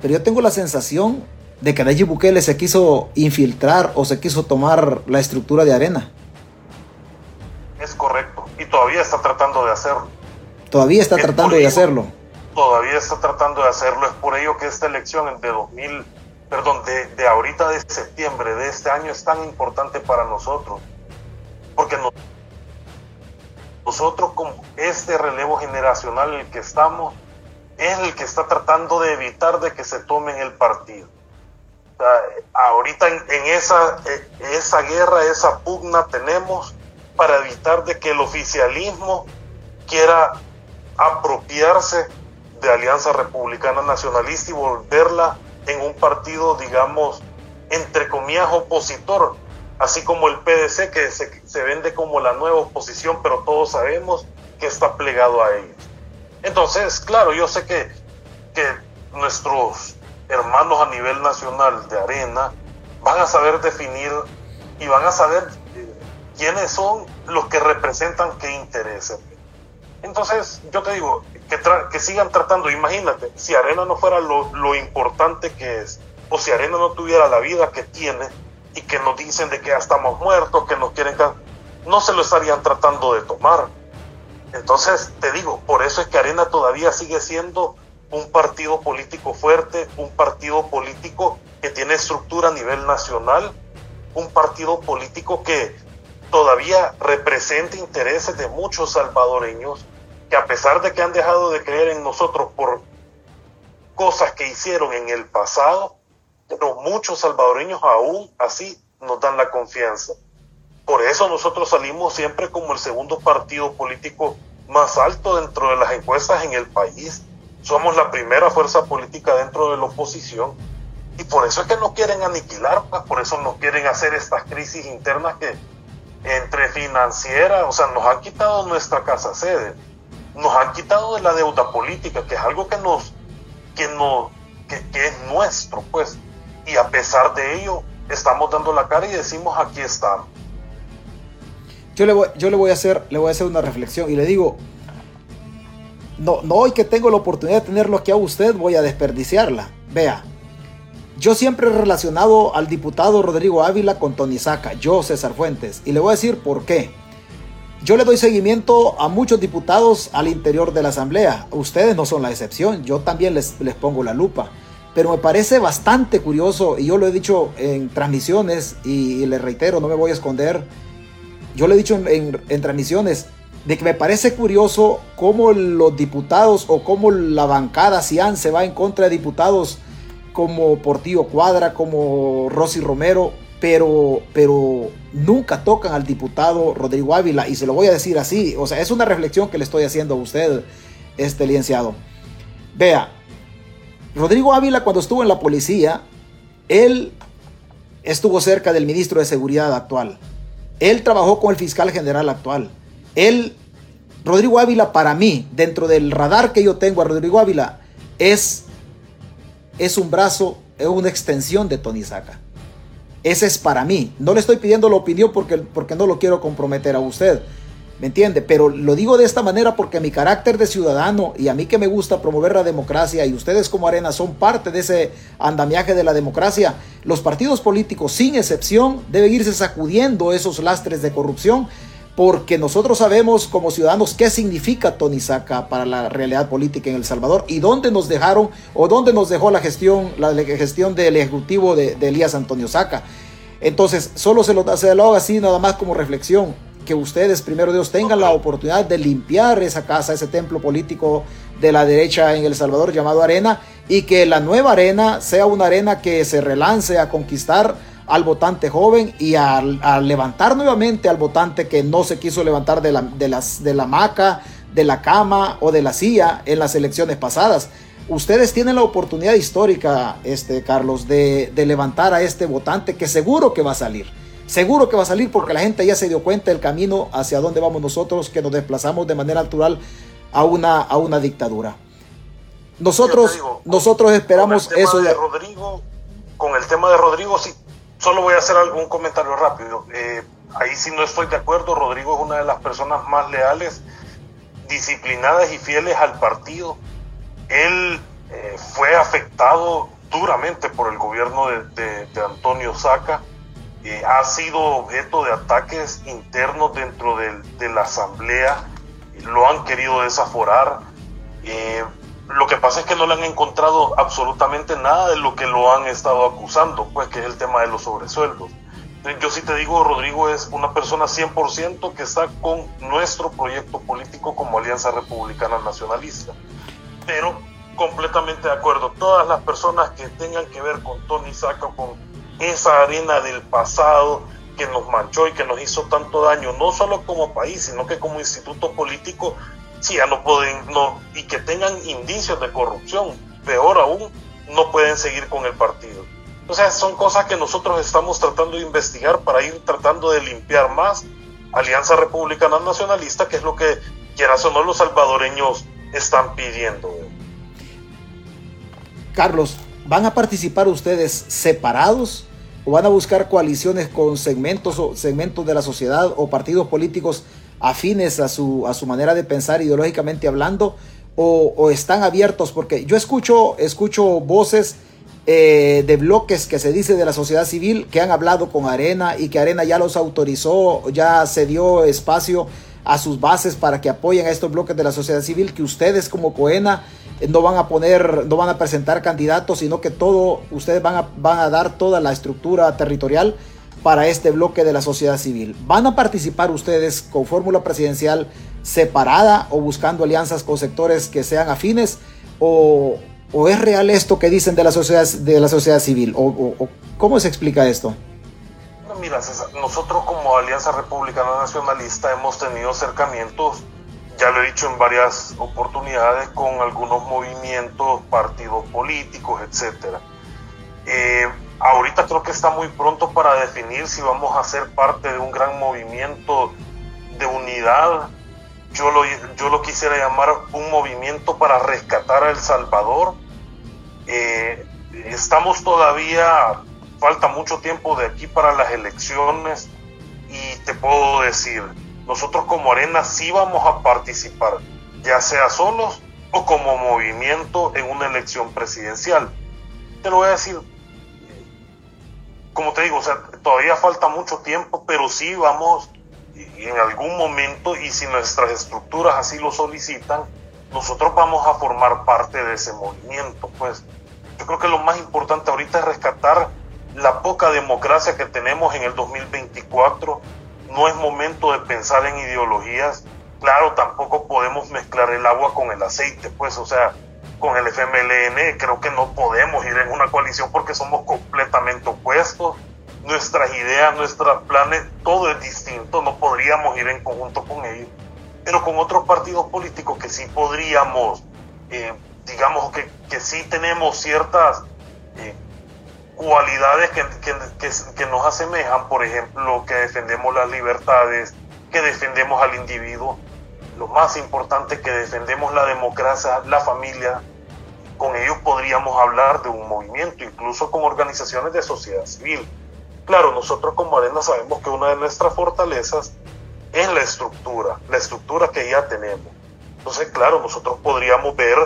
pero yo tengo la sensación de que Nayib Bukele se quiso infiltrar o se quiso tomar la estructura de arena es correcto y todavía está tratando de hacerlo. Todavía está tratando de hacerlo. Todavía está tratando de hacerlo. Es por ello que esta elección de 2000, perdón, de, de ahorita de septiembre de este año es tan importante para nosotros. Porque nosotros con este relevo generacional en el que estamos, es el que está tratando de evitar de que se tomen el partido. Ahorita en, esa, eh, esa guerra, esa pugna tenemos para evitar de que el oficialismo quiera apropiarse de Alianza Republicana Nacionalista y volverla en un partido, digamos, entre comillas, opositor, así como el PDC que se, vende como la nueva oposición, pero todos sabemos que está plegado a ellos. Entonces, claro, yo sé que, que nuestros hermanos a nivel nacional de arena van a saber definir y van a saber quiénes son los que representan qué intereses. Entonces, yo te digo, que, que sigan tratando, imagínate, si Arena no fuera lo, lo, importante que es, o si Arena no tuviera la vida que tiene, y que nos dicen de que ya estamos muertos, que nos quieren, no se lo estarían tratando de tomar. Entonces, te digo, por eso es que Arena todavía sigue siendo un partido político fuerte, un partido político que tiene estructura a nivel nacional, un partido político que todavía representa intereses de muchos salvadoreños que a pesar de que han dejado de creer en nosotros por cosas que hicieron en el pasado, pero muchos salvadoreños aún así nos dan la confianza. Por eso nosotros salimos siempre como el segundo partido político más alto dentro de las encuestas en el país. Somos la primera fuerza política dentro de la oposición. Y por eso es que nos quieren aniquilar, pues, por eso nos quieren hacer estas crisis internas que entre financiera, o sea, nos han quitado nuestra casa sede, nos han quitado de la deuda política, que es algo que nos, que, no, que, es nuestro, pues. Y a pesar de ello, estamos dando la cara y decimos, aquí estamos. Yo le voy, yo le voy, a, hacer, le voy a hacer una reflexión y le digo, no, no hoy que tengo la oportunidad de tenerlo aquí a usted, voy a desperdiciarla. Vea, yo siempre he relacionado al diputado Rodrigo Ávila con Tony Saca, yo César Fuentes, y le voy a decir por qué. Yo le doy seguimiento a muchos diputados al interior de la Asamblea. Ustedes no son la excepción. Yo también les, les pongo la lupa. Pero me parece bastante curioso, y yo lo he dicho en transmisiones, y, le reitero, no me voy a esconder. Yo lo he dicho en, en, transmisiones, de que me parece curioso cómo los diputados o cómo la bancada CIAN se va en contra de diputados como Portillo Cuadra, como Rosy Romero, pero, pero nunca tocan al diputado Rodrigo Ávila y se lo voy a decir así, o sea, es una reflexión que le estoy haciendo a usted, este licenciado. Vea, Rodrigo Ávila cuando estuvo en la policía, él estuvo cerca del ministro de Seguridad actual. Él trabajó con el fiscal general actual. Él, Rodrigo Ávila, para mí, dentro del radar que yo tengo a Rodrigo Ávila, es, es un brazo, es una extensión de Tony Saca. Ese es para mí. No le estoy pidiendo la opinión porque, porque no lo quiero comprometer a usted. ¿Me entiende? Pero lo digo de esta manera porque mi carácter de ciudadano y a mí que me gusta promover la democracia y ustedes como Arena son parte de ese andamiaje de la democracia, los partidos políticos sin excepción deben irse sacudiendo esos lastres de corrupción porque nosotros sabemos como ciudadanos qué significa Tony Saca para la realidad política en El Salvador y dónde nos dejaron o dónde nos dejó la gestión, la gestión del ejecutivo de, Elías Antonio Saca. Entonces, solo se lo, se lo hago así nada más como reflexión, que ustedes, primero Dios, tengan la oportunidad de limpiar esa casa, ese templo político de la derecha en El Salvador llamado Arena, y que la nueva Arena sea una arena que se relance a conquistar al votante joven y a, levantar nuevamente al votante que no se quiso levantar de la, de, las, de la maca, de la cama o de la silla en las elecciones pasadas. Ustedes tienen la oportunidad histórica, este, Carlos, de, levantar a este votante que seguro que va a salir. Seguro que va a salir porque la gente ya se dio cuenta del camino hacia donde vamos nosotros, que nos desplazamos de manera natural a una, a una dictadura. Nosotros, nosotros esperamos eso de Rodrigo. Con el tema de Rodrigo, sí, Solo voy a hacer algún comentario rápido. Eh, ahí sí no estoy de acuerdo. Rodrigo es una de las personas más leales, disciplinadas y fieles al partido. Él eh, fue afectado duramente por el gobierno de, Antonio Saca. Eh, ha sido objeto de ataques internos dentro de, la asamblea. Lo han querido desaforar. Lo que pasa es que no le han encontrado absolutamente nada de lo que lo han estado acusando, pues que es el tema de los sobresueldos. Yo sí te digo, Rodrigo es una persona 100% que está con nuestro proyecto político como Alianza Republicana Nacionalista. Pero completamente de acuerdo, todas las personas que tengan que ver con Tony Saca, con esa arena del pasado que nos manchó y que nos hizo tanto daño, no solo como país, sino que como instituto político, si ya no pueden, no, y que tengan indicios de corrupción, peor aún, no pueden seguir con el partido. Entonces son cosas que nosotros estamos tratando de investigar para ir tratando de limpiar más Alianza Republicana Nacionalista, que es lo que quieras o no los salvadoreños están pidiendo. Carlos, ¿van a participar ustedes separados o van a buscar coaliciones con segmentos o segmentos de la sociedad o partidos políticos afines a su, a su manera de pensar ideológicamente hablando o, están abiertos? Porque yo escucho, escucho voces eh, de bloques que se dice de la sociedad civil que han hablado con Arena y que Arena ya los autorizó, ya se dio espacio a sus bases para que apoyen a estos bloques de la sociedad civil, que ustedes como Coena eh, no van a poner, no van a presentar candidatos, sino que todo, ustedes van a, van a dar toda la estructura territorial para este bloque de la sociedad civil. ¿Van a participar ustedes con fórmula presidencial separada o buscando alianzas con sectores que sean afines? ¿O, es real esto que dicen de la sociedad, de la sociedad civil? ¿O, cómo se explica esto? mira, nosotros como Alianza Republicana Nacionalista hemos tenido acercamientos, ya lo he dicho en varias oportunidades, con algunos movimientos, partidos políticos, etcétera. Eh, Ahorita creo que está muy pronto para definir si vamos a ser parte de un gran movimiento de unidad. Yo lo, yo lo quisiera llamar un movimiento para rescatar a El Salvador Eh, estamos todavía, falta mucho tiempo de aquí para las elecciones y te puedo decir, nosotros como Arena sí vamos a participar, ya sea solos o como movimiento en una elección presidencial. Te lo voy a decir, como te digo, o sea, todavía falta mucho tiempo, pero sí vamos en algún momento y si nuestras estructuras así lo solicitan, nosotros vamos a formar parte de ese movimiento. Pues yo creo que lo más importante ahorita es rescatar la poca democracia que tenemos en el 2024. No es momento de pensar en ideologías. Claro, tampoco podemos mezclar el agua con el aceite, pues, o sea, con el FMLN creo que no podemos ir en una coalición porque somos completamente opuestos. Nuestras ideas, nuestros planes, todo es distinto, no podríamos ir en conjunto con ellos pero con otros partidos políticos que sí podríamos, eh, digamos que, que, sí tenemos ciertas eh, cualidades que, que, que, nos asemejan, por ejemplo, que defendemos las libertades, que defendemos al individuo, lo más importante que defendemos la democracia, la familia, con ellos podríamos hablar de un movimiento, incluso con organizaciones de sociedad civil. Claro, nosotros como Arena sabemos que una de nuestras fortalezas es la estructura, la estructura que ya tenemos. Entonces, claro, nosotros podríamos ver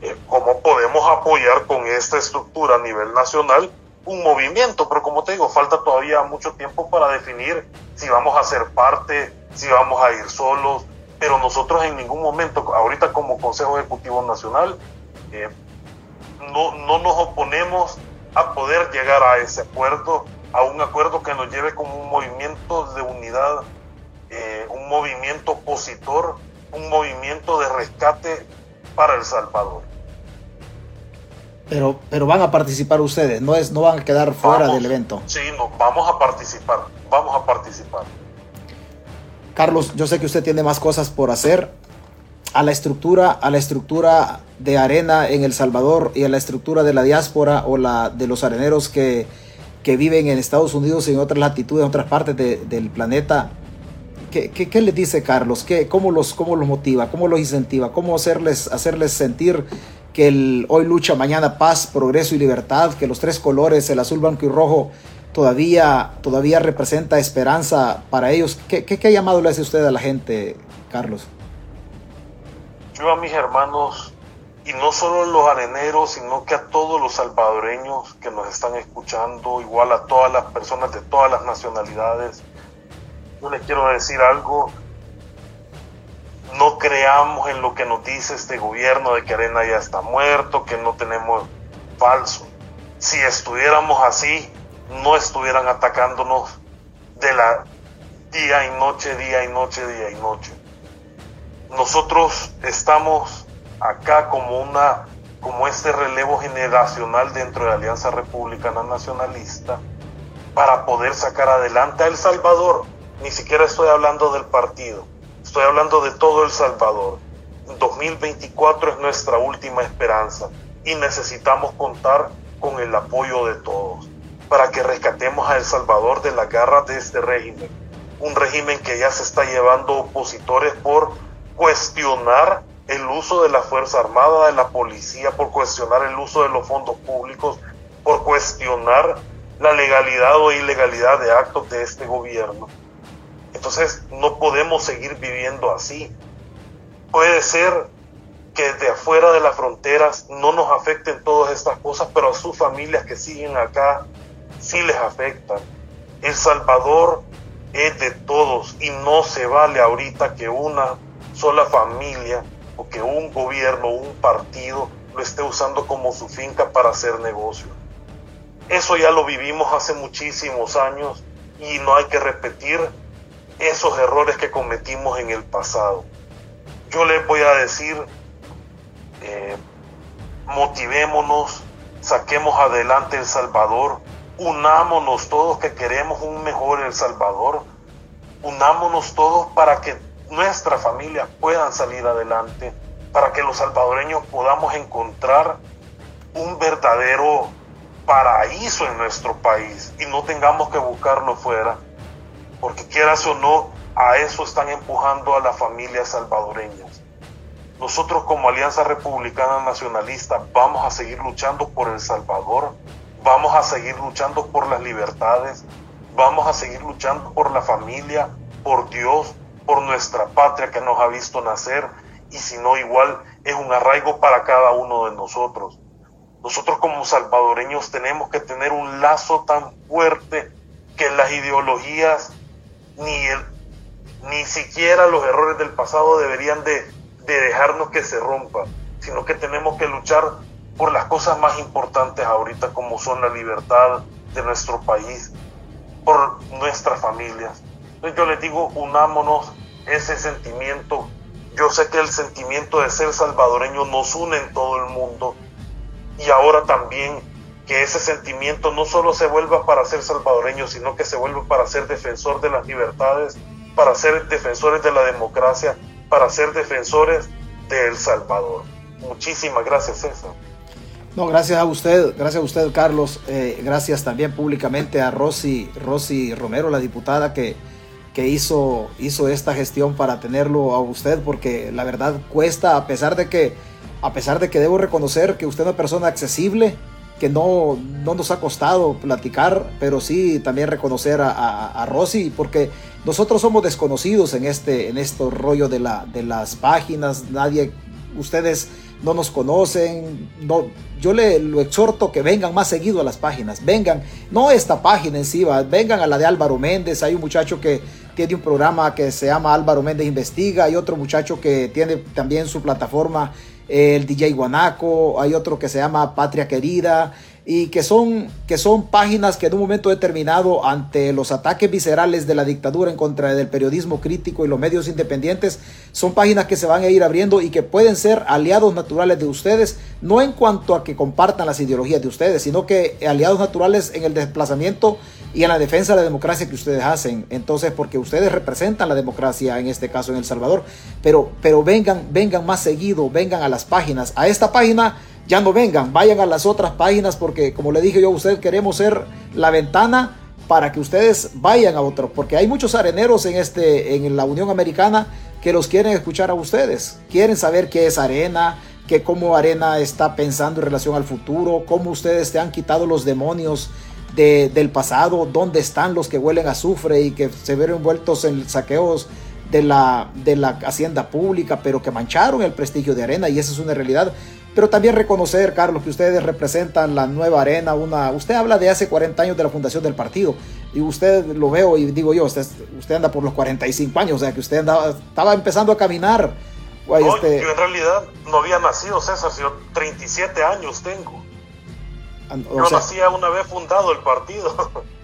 eh, cómo podemos apoyar con esta estructura a nivel nacional un movimiento, pero como te digo, falta todavía mucho tiempo para definir si vamos a ser parte, si vamos a ir solos, pero nosotros en ningún momento, ahorita como Consejo Ejecutivo Nacional, eh, no, no nos oponemos a poder llegar a ese acuerdo, a un acuerdo que nos lleve como un movimiento de unidad eh, un movimiento opositor, un movimiento de rescate para El Salvador. Pero, pero van a participar ustedes, no, es, no van a quedar fuera del evento. Sí, no, vamos a participar, vamos a participar. Carlos, yo sé que usted tiene más cosas por hacer. A la estructura, a la estructura de arena en El Salvador y a la estructura de la diáspora o la de los areneros que, que viven en Estados Unidos y en otras latitudes, en otras partes del planeta, ¿Qué, qué, les dice Carlos? ¿Qué, cómo, los, ¿Cómo los motiva? ¿Cómo los incentiva? ¿Cómo hacerles, hacerles sentir que el hoy lucha, mañana paz, progreso y libertad? Que los tres colores, el azul, blanco y rojo, todavía, todavía representa esperanza para ellos. ¿Qué, qué, qué llamado le hace usted a la gente, Carlos? Yo a mis hermanos, y no solo los areneros, sino que a todos los salvadoreños que nos están escuchando, igual a todas las personas de todas las nacionalidades, yo les quiero decir algo. No creamos en lo que nos dice este gobierno de que Arena ya está muerto, que no tenemos falso. Si estuviéramos así, no estuvieran atacándonos de la día y noche, día y noche, día y noche. Nosotros estamos acá como una como este relevo generacional dentro de la Alianza Republicana Nacionalista para poder sacar adelante a El Salvador ni siquiera estoy hablando del partido, estoy hablando de todo El Salvador. 2024 es nuestra última esperanza y necesitamos contar con el apoyo de todos para que rescatemos a El Salvador de la garra de este régimen. Un régimen que ya se está llevando opositores por cuestionar el uso de la Fuerza Armada, de la policía, por cuestionar el uso de los fondos públicos, por cuestionar la legalidad o ilegalidad de actos de este gobierno. Entonces no podemos seguir viviendo así. Puede ser que de afuera de las fronteras no nos afecten todas estas cosas, pero a sus familias que siguen acá sí les afectan. El Salvador es de todos y no se vale ahorita que una sola familia o que un gobierno un partido lo esté usando como su finca para hacer negocio. Eso ya lo vivimos hace muchísimos años y no hay que repetir esos errores que cometimos en el pasado. Yo les voy a decir, eh, motivémonos, saquemos adelante El Salvador, unámonos todos que queremos un mejor El Salvador, unámonos todos para que nuestras familias puedan salir adelante, para que los salvadoreños podamos encontrar un verdadero paraíso en nuestro país y no tengamos que buscarlo fuera porque quieras o no, a eso están empujando a las familias salvadoreñas. nosotros como Alianza Republicana Nacionalista vamos a seguir luchando por El Salvador, vamos a seguir luchando por las libertades, vamos a seguir luchando por la familia, por Dios, por nuestra patria que nos ha visto nacer y si no igual es un arraigo para cada uno de nosotros. Nosotros como salvadoreños tenemos que tener un lazo tan fuerte que las ideologías ni, el, ni siquiera los errores del pasado deberían de, de dejarnos que se rompa, sino que tenemos que luchar por las cosas más importantes ahorita como son la libertad de nuestro país, por nuestras familias. Entonces yo les digo, unámonos ese sentimiento. Yo sé que el sentimiento de ser salvadoreño nos une en todo el mundo y ahora también que ese sentimiento no solo se vuelva para ser salvadoreño, sino que se vuelva para ser defensor de las libertades, para ser defensores de la democracia, para ser defensores de El Salvador. Muchísimas gracias, César. No, gracias a usted, gracias a usted, Carlos. Eh, gracias también públicamente a Rosy, Rosy Romero, la diputada que, que hizo, hizo esta gestión para tenerlo a usted, porque la verdad cuesta, a pesar de que, a pesar de que debo reconocer que usted es una persona accesible, que no, no nos ha costado platicar, pero sí también reconocer a, a, Rosy, porque nosotros somos desconocidos en este, en este rollo de, la, de las páginas, nadie, ustedes no nos conocen, no, yo le lo exhorto que vengan más seguido a las páginas, vengan, no esta página en sí, vengan a la de Álvaro Méndez, hay un muchacho que tiene un programa que se llama Álvaro Méndez Investiga, hay otro muchacho que tiene también su plataforma el DJ Guanaco, hay otro que se llama Patria Querida, y que son, que son páginas que en un momento determinado, ante los ataques viscerales de la dictadura en contra del periodismo crítico y los medios independientes, son páginas que se van a ir abriendo y que pueden ser aliados naturales de ustedes, no en cuanto a que compartan las ideologías de ustedes, sino que aliados naturales en el desplazamiento y en la defensa de la democracia que ustedes hacen. Entonces, porque ustedes representan la democracia, en este caso en El Salvador, pero, pero vengan, vengan más seguido, vengan a las páginas. A esta página ya no vengan, vayan a las otras páginas porque como le dije yo a usted, queremos ser la ventana para que ustedes vayan a otro, porque hay muchos areneros en, este, en la Unión Americana que los quieren escuchar a ustedes, quieren saber qué es arena, que cómo arena está pensando en relación al futuro, cómo ustedes te han quitado los demonios del pasado, dónde están los que huelen azufre y que se ven envueltos en saqueos de la, de la hacienda pública, pero que mancharon el prestigio de arena y esa es una realidad pero también reconocer, Carlos, que ustedes representan la nueva arena, una, usted habla de hace 40 años de la fundación del partido, y usted lo veo y digo yo, usted, usted anda por los 45 años, o sea que usted andaba, estaba empezando a caminar. este... Yo en realidad no había nacido, César, sino 37 años tengo. Yo nacía una vez fundado el partido.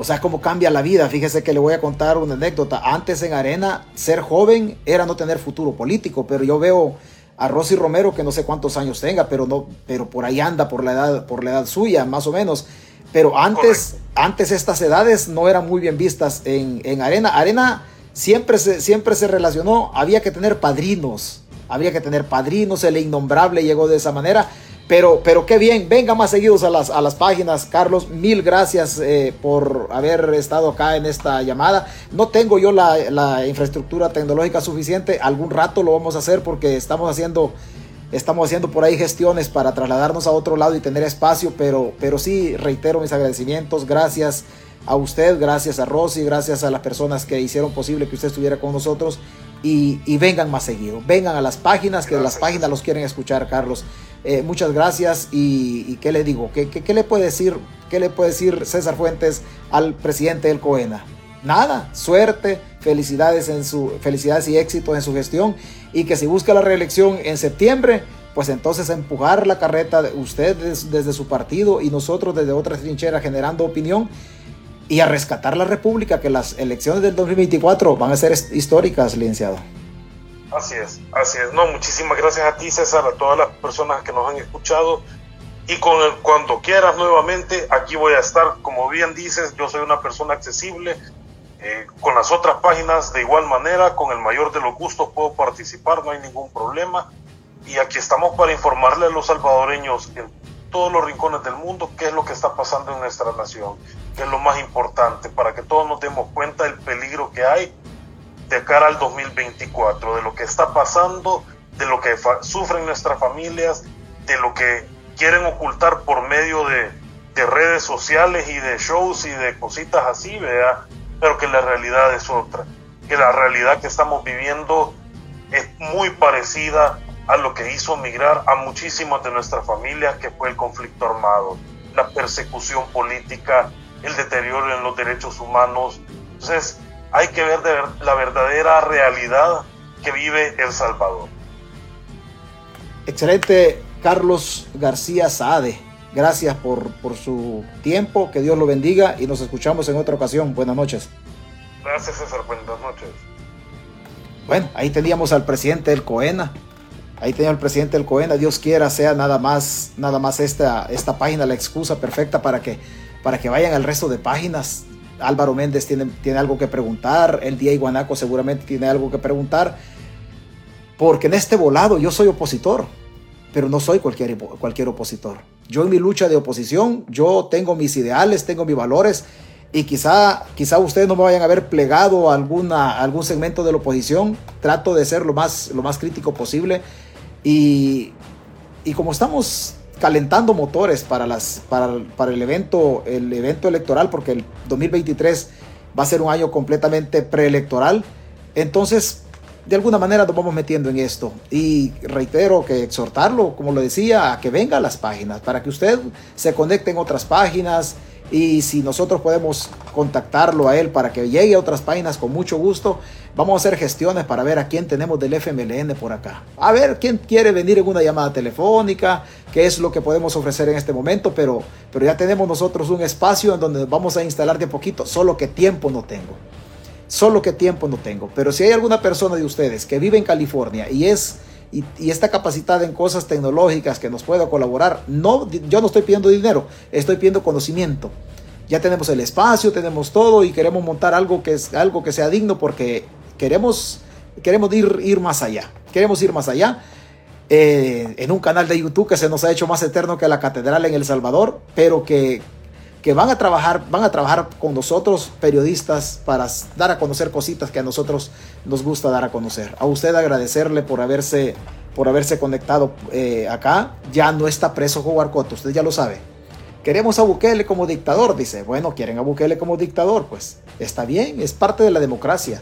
O sea, cómo cambia la vida. Fíjese que le voy a contar una anécdota. Antes en Arena, ser joven era no tener futuro político, pero yo veo a Rosy Romero, que no sé cuántos años tenga, pero, no, pero por ahí anda, por la, edad, por la edad suya, más o menos. Pero antes, antes estas edades no eran muy bien vistas en, en Arena. Arena siempre se, siempre se relacionó, había que tener padrinos, había que tener padrinos, el innombrable llegó de esa manera. Pero, pero qué bien, venga más seguidos a las, a las páginas, Carlos. Mil gracias eh, por haber estado acá en esta llamada. No tengo yo la, la, infraestructura tecnológica suficiente. Algún rato lo vamos a hacer porque estamos haciendo, estamos haciendo por ahí gestiones para trasladarnos a otro lado y tener espacio. Pero, pero sí, reitero mis agradecimientos. Gracias a usted, gracias a Rosy, gracias a las personas que hicieron posible que usted estuviera con nosotros. Y, y vengan más seguido. Vengan a las páginas, que las páginas los quieren escuchar, Carlos. Eh, muchas gracias y, ¿qué le digo? ¿Qué, ¿Qué, le puede decir, ¿Qué le puede decir César Fuentes al presidente del COENA? Nada, suerte, felicidades, en su, felicidades y éxito en su gestión y que si busca la reelección en septiembre, pues entonces empujar la carreta de usted desde su partido y nosotros desde otras trincheras generando opinión y a rescatar la República, que las elecciones del 2024 van a ser históricas, licenciado. Así es, así es. No, muchísimas gracias a ti, César, a todas las personas que nos han escuchado. Y con el, cuando quieras nuevamente, aquí voy a estar. Como bien dices, yo soy una persona accesible. Eh, con las otras páginas, de igual manera, con el mayor de los gustos puedo participar, no hay ningún problema. Y aquí estamos para informarle a los salvadoreños en todos los rincones del mundo qué es lo que está pasando en nuestra nación, qué es lo más importante, para que todos nos demos cuenta del peligro que hay de cara al 2024, de lo que está pasando de lo que sufren nuestras familias, de lo que quieren ocultar por medio de, de redes sociales y de shows y de cositas así, ¿verdad? pero que la realidad es otra, que la realidad que estamos viviendo es muy parecida a lo que hizo migrar a muchísimas de nuestras familias, que fue el conflicto armado, la persecución política, el deterioro en los derechos humanos. Entonces, hay que ver la verdadera realidad que vive El Salvador. Excelente, Carlos García Saade. Gracias por, por su tiempo, que Dios lo bendiga y nos escuchamos en otra ocasión. Buenas noches. Gracias, César. Buenas noches. Bueno, ahí teníamos al presidente del COENA. Ahí tenía el presidente del COENA. Dios quiera sea nada más, nada más esta, esta página la excusa perfecta para que, para que vayan al resto de páginas. Álvaro Méndez tiene, tiene algo que preguntar. El día Iguanaco seguramente tiene algo que preguntar. Porque en este volado yo soy opositor, pero no soy cualquier, cualquier opositor. Yo en mi lucha de oposición, yo tengo mis ideales, tengo mis valores y quizá, quizá ustedes no me vayan a haber plegado a alguna, algún segmento de la oposición. Trato de ser lo más, lo más crítico posible y, y como estamos calentando motores para, las, para, para, el, evento, el evento electoral, porque el 2023 va a ser un año completamente preelectoral, entonces de alguna manera nos vamos metiendo en esto. Y reitero que exhortarlo, como lo decía, a que venga a las páginas, para que usted se conecte en otras páginas. Y si nosotros podemos contactarlo a él para que llegue a otras páginas con mucho gusto, vamos a hacer gestiones para ver a quién tenemos del FMLN por acá. A ver quién quiere venir en una llamada telefónica, qué es lo que podemos ofrecer en este momento, pero, pero ya tenemos nosotros un espacio en donde vamos a instalar de poquito, solo que tiempo no tengo. Solo que tiempo no tengo. Pero si hay alguna persona de ustedes que vive en California y es y, está capacitada en cosas tecnológicas que nos pueda colaborar, no, yo no estoy pidiendo dinero, estoy pidiendo conocimiento. Ya tenemos el espacio, tenemos todo y queremos montar algo que es algo que sea digno porque queremos queremos ir, ir más allá. Queremos ir más allá. Eh, en un canal de YouTube que se nos ha hecho más eterno que la catedral en El Salvador, pero que que van a trabajar, van a trabajar con nosotros periodistas para dar a conocer cositas que a nosotros nos gusta dar a conocer. A usted agradecerle por haberse, por haberse conectado eh, acá. Ya no está preso Coto, usted ya lo sabe. Queremos a Bukele como dictador, dice. Bueno, quieren a Bukele como dictador, pues está bien, es parte de la democracia.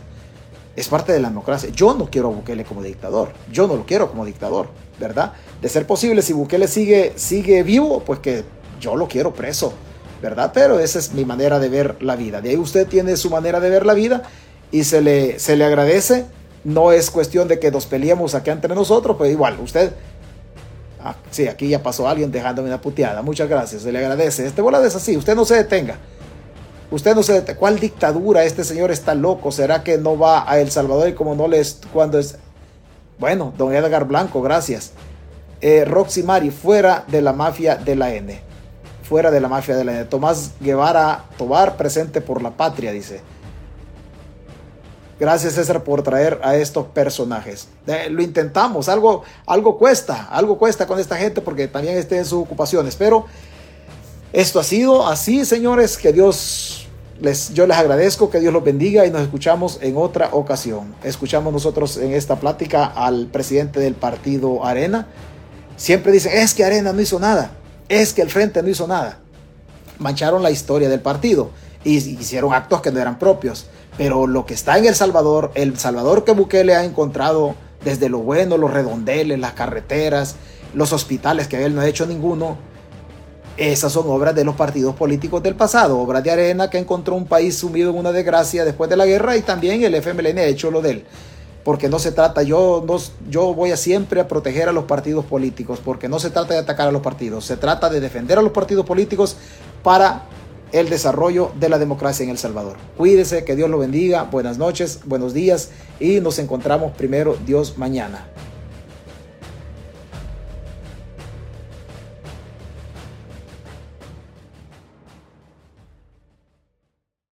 Es parte de la democracia. Yo no quiero a Bukele como dictador. Yo no lo quiero como dictador, ¿verdad? De ser posible, si Bukele sigue, sigue vivo, pues que yo lo quiero preso ¿verdad? Pero esa es mi manera de ver la vida. De ahí usted tiene su manera de ver la vida y se le, se le agradece. No es cuestión de que nos peleemos aquí entre nosotros, pero igual, usted... Ah, sí, aquí ya pasó alguien dejándome una puteada. Muchas gracias, se le agradece. Este bola es así, usted no se detenga. Usted no se detenga. ¿Cuál dictadura? Este señor está loco. ¿Será que no va a El Salvador y como no le es cuando es... Bueno, don Edgar Blanco, gracias. Eh, Roxy Mari, fuera de la mafia de la N fuera de la mafia de la Tomás Guevara Tobar, presente por la patria, dice. Gracias César por traer a estos personajes. Lo intentamos, algo, algo cuesta, algo cuesta con esta gente porque también estén en sus ocupaciones. Pero esto ha sido así, señores, que Dios les, yo les agradezco, que Dios los bendiga y nos escuchamos en otra ocasión. Escuchamos nosotros en esta plática al presidente del partido Arena. Siempre dicen, es que Arena no hizo nada es que el frente no hizo nada. Mancharon la historia del partido y hicieron actos que no eran propios. Pero lo que está en El Salvador, el Salvador que Bukele ha encontrado desde lo bueno, los redondeles, las carreteras, los hospitales, que él no ha hecho ninguno, esas son obras de los partidos políticos del pasado, obras de arena que encontró un país sumido en una desgracia después de la guerra y también el FMLN ha hecho lo de él porque no se trata, yo, no, yo voy a siempre a proteger a los partidos políticos, porque no se trata de atacar a los partidos, se trata de defender a los partidos políticos para el desarrollo de la democracia en El Salvador. Cuídese, que Dios lo bendiga, buenas noches, buenos días y nos encontramos primero Dios mañana.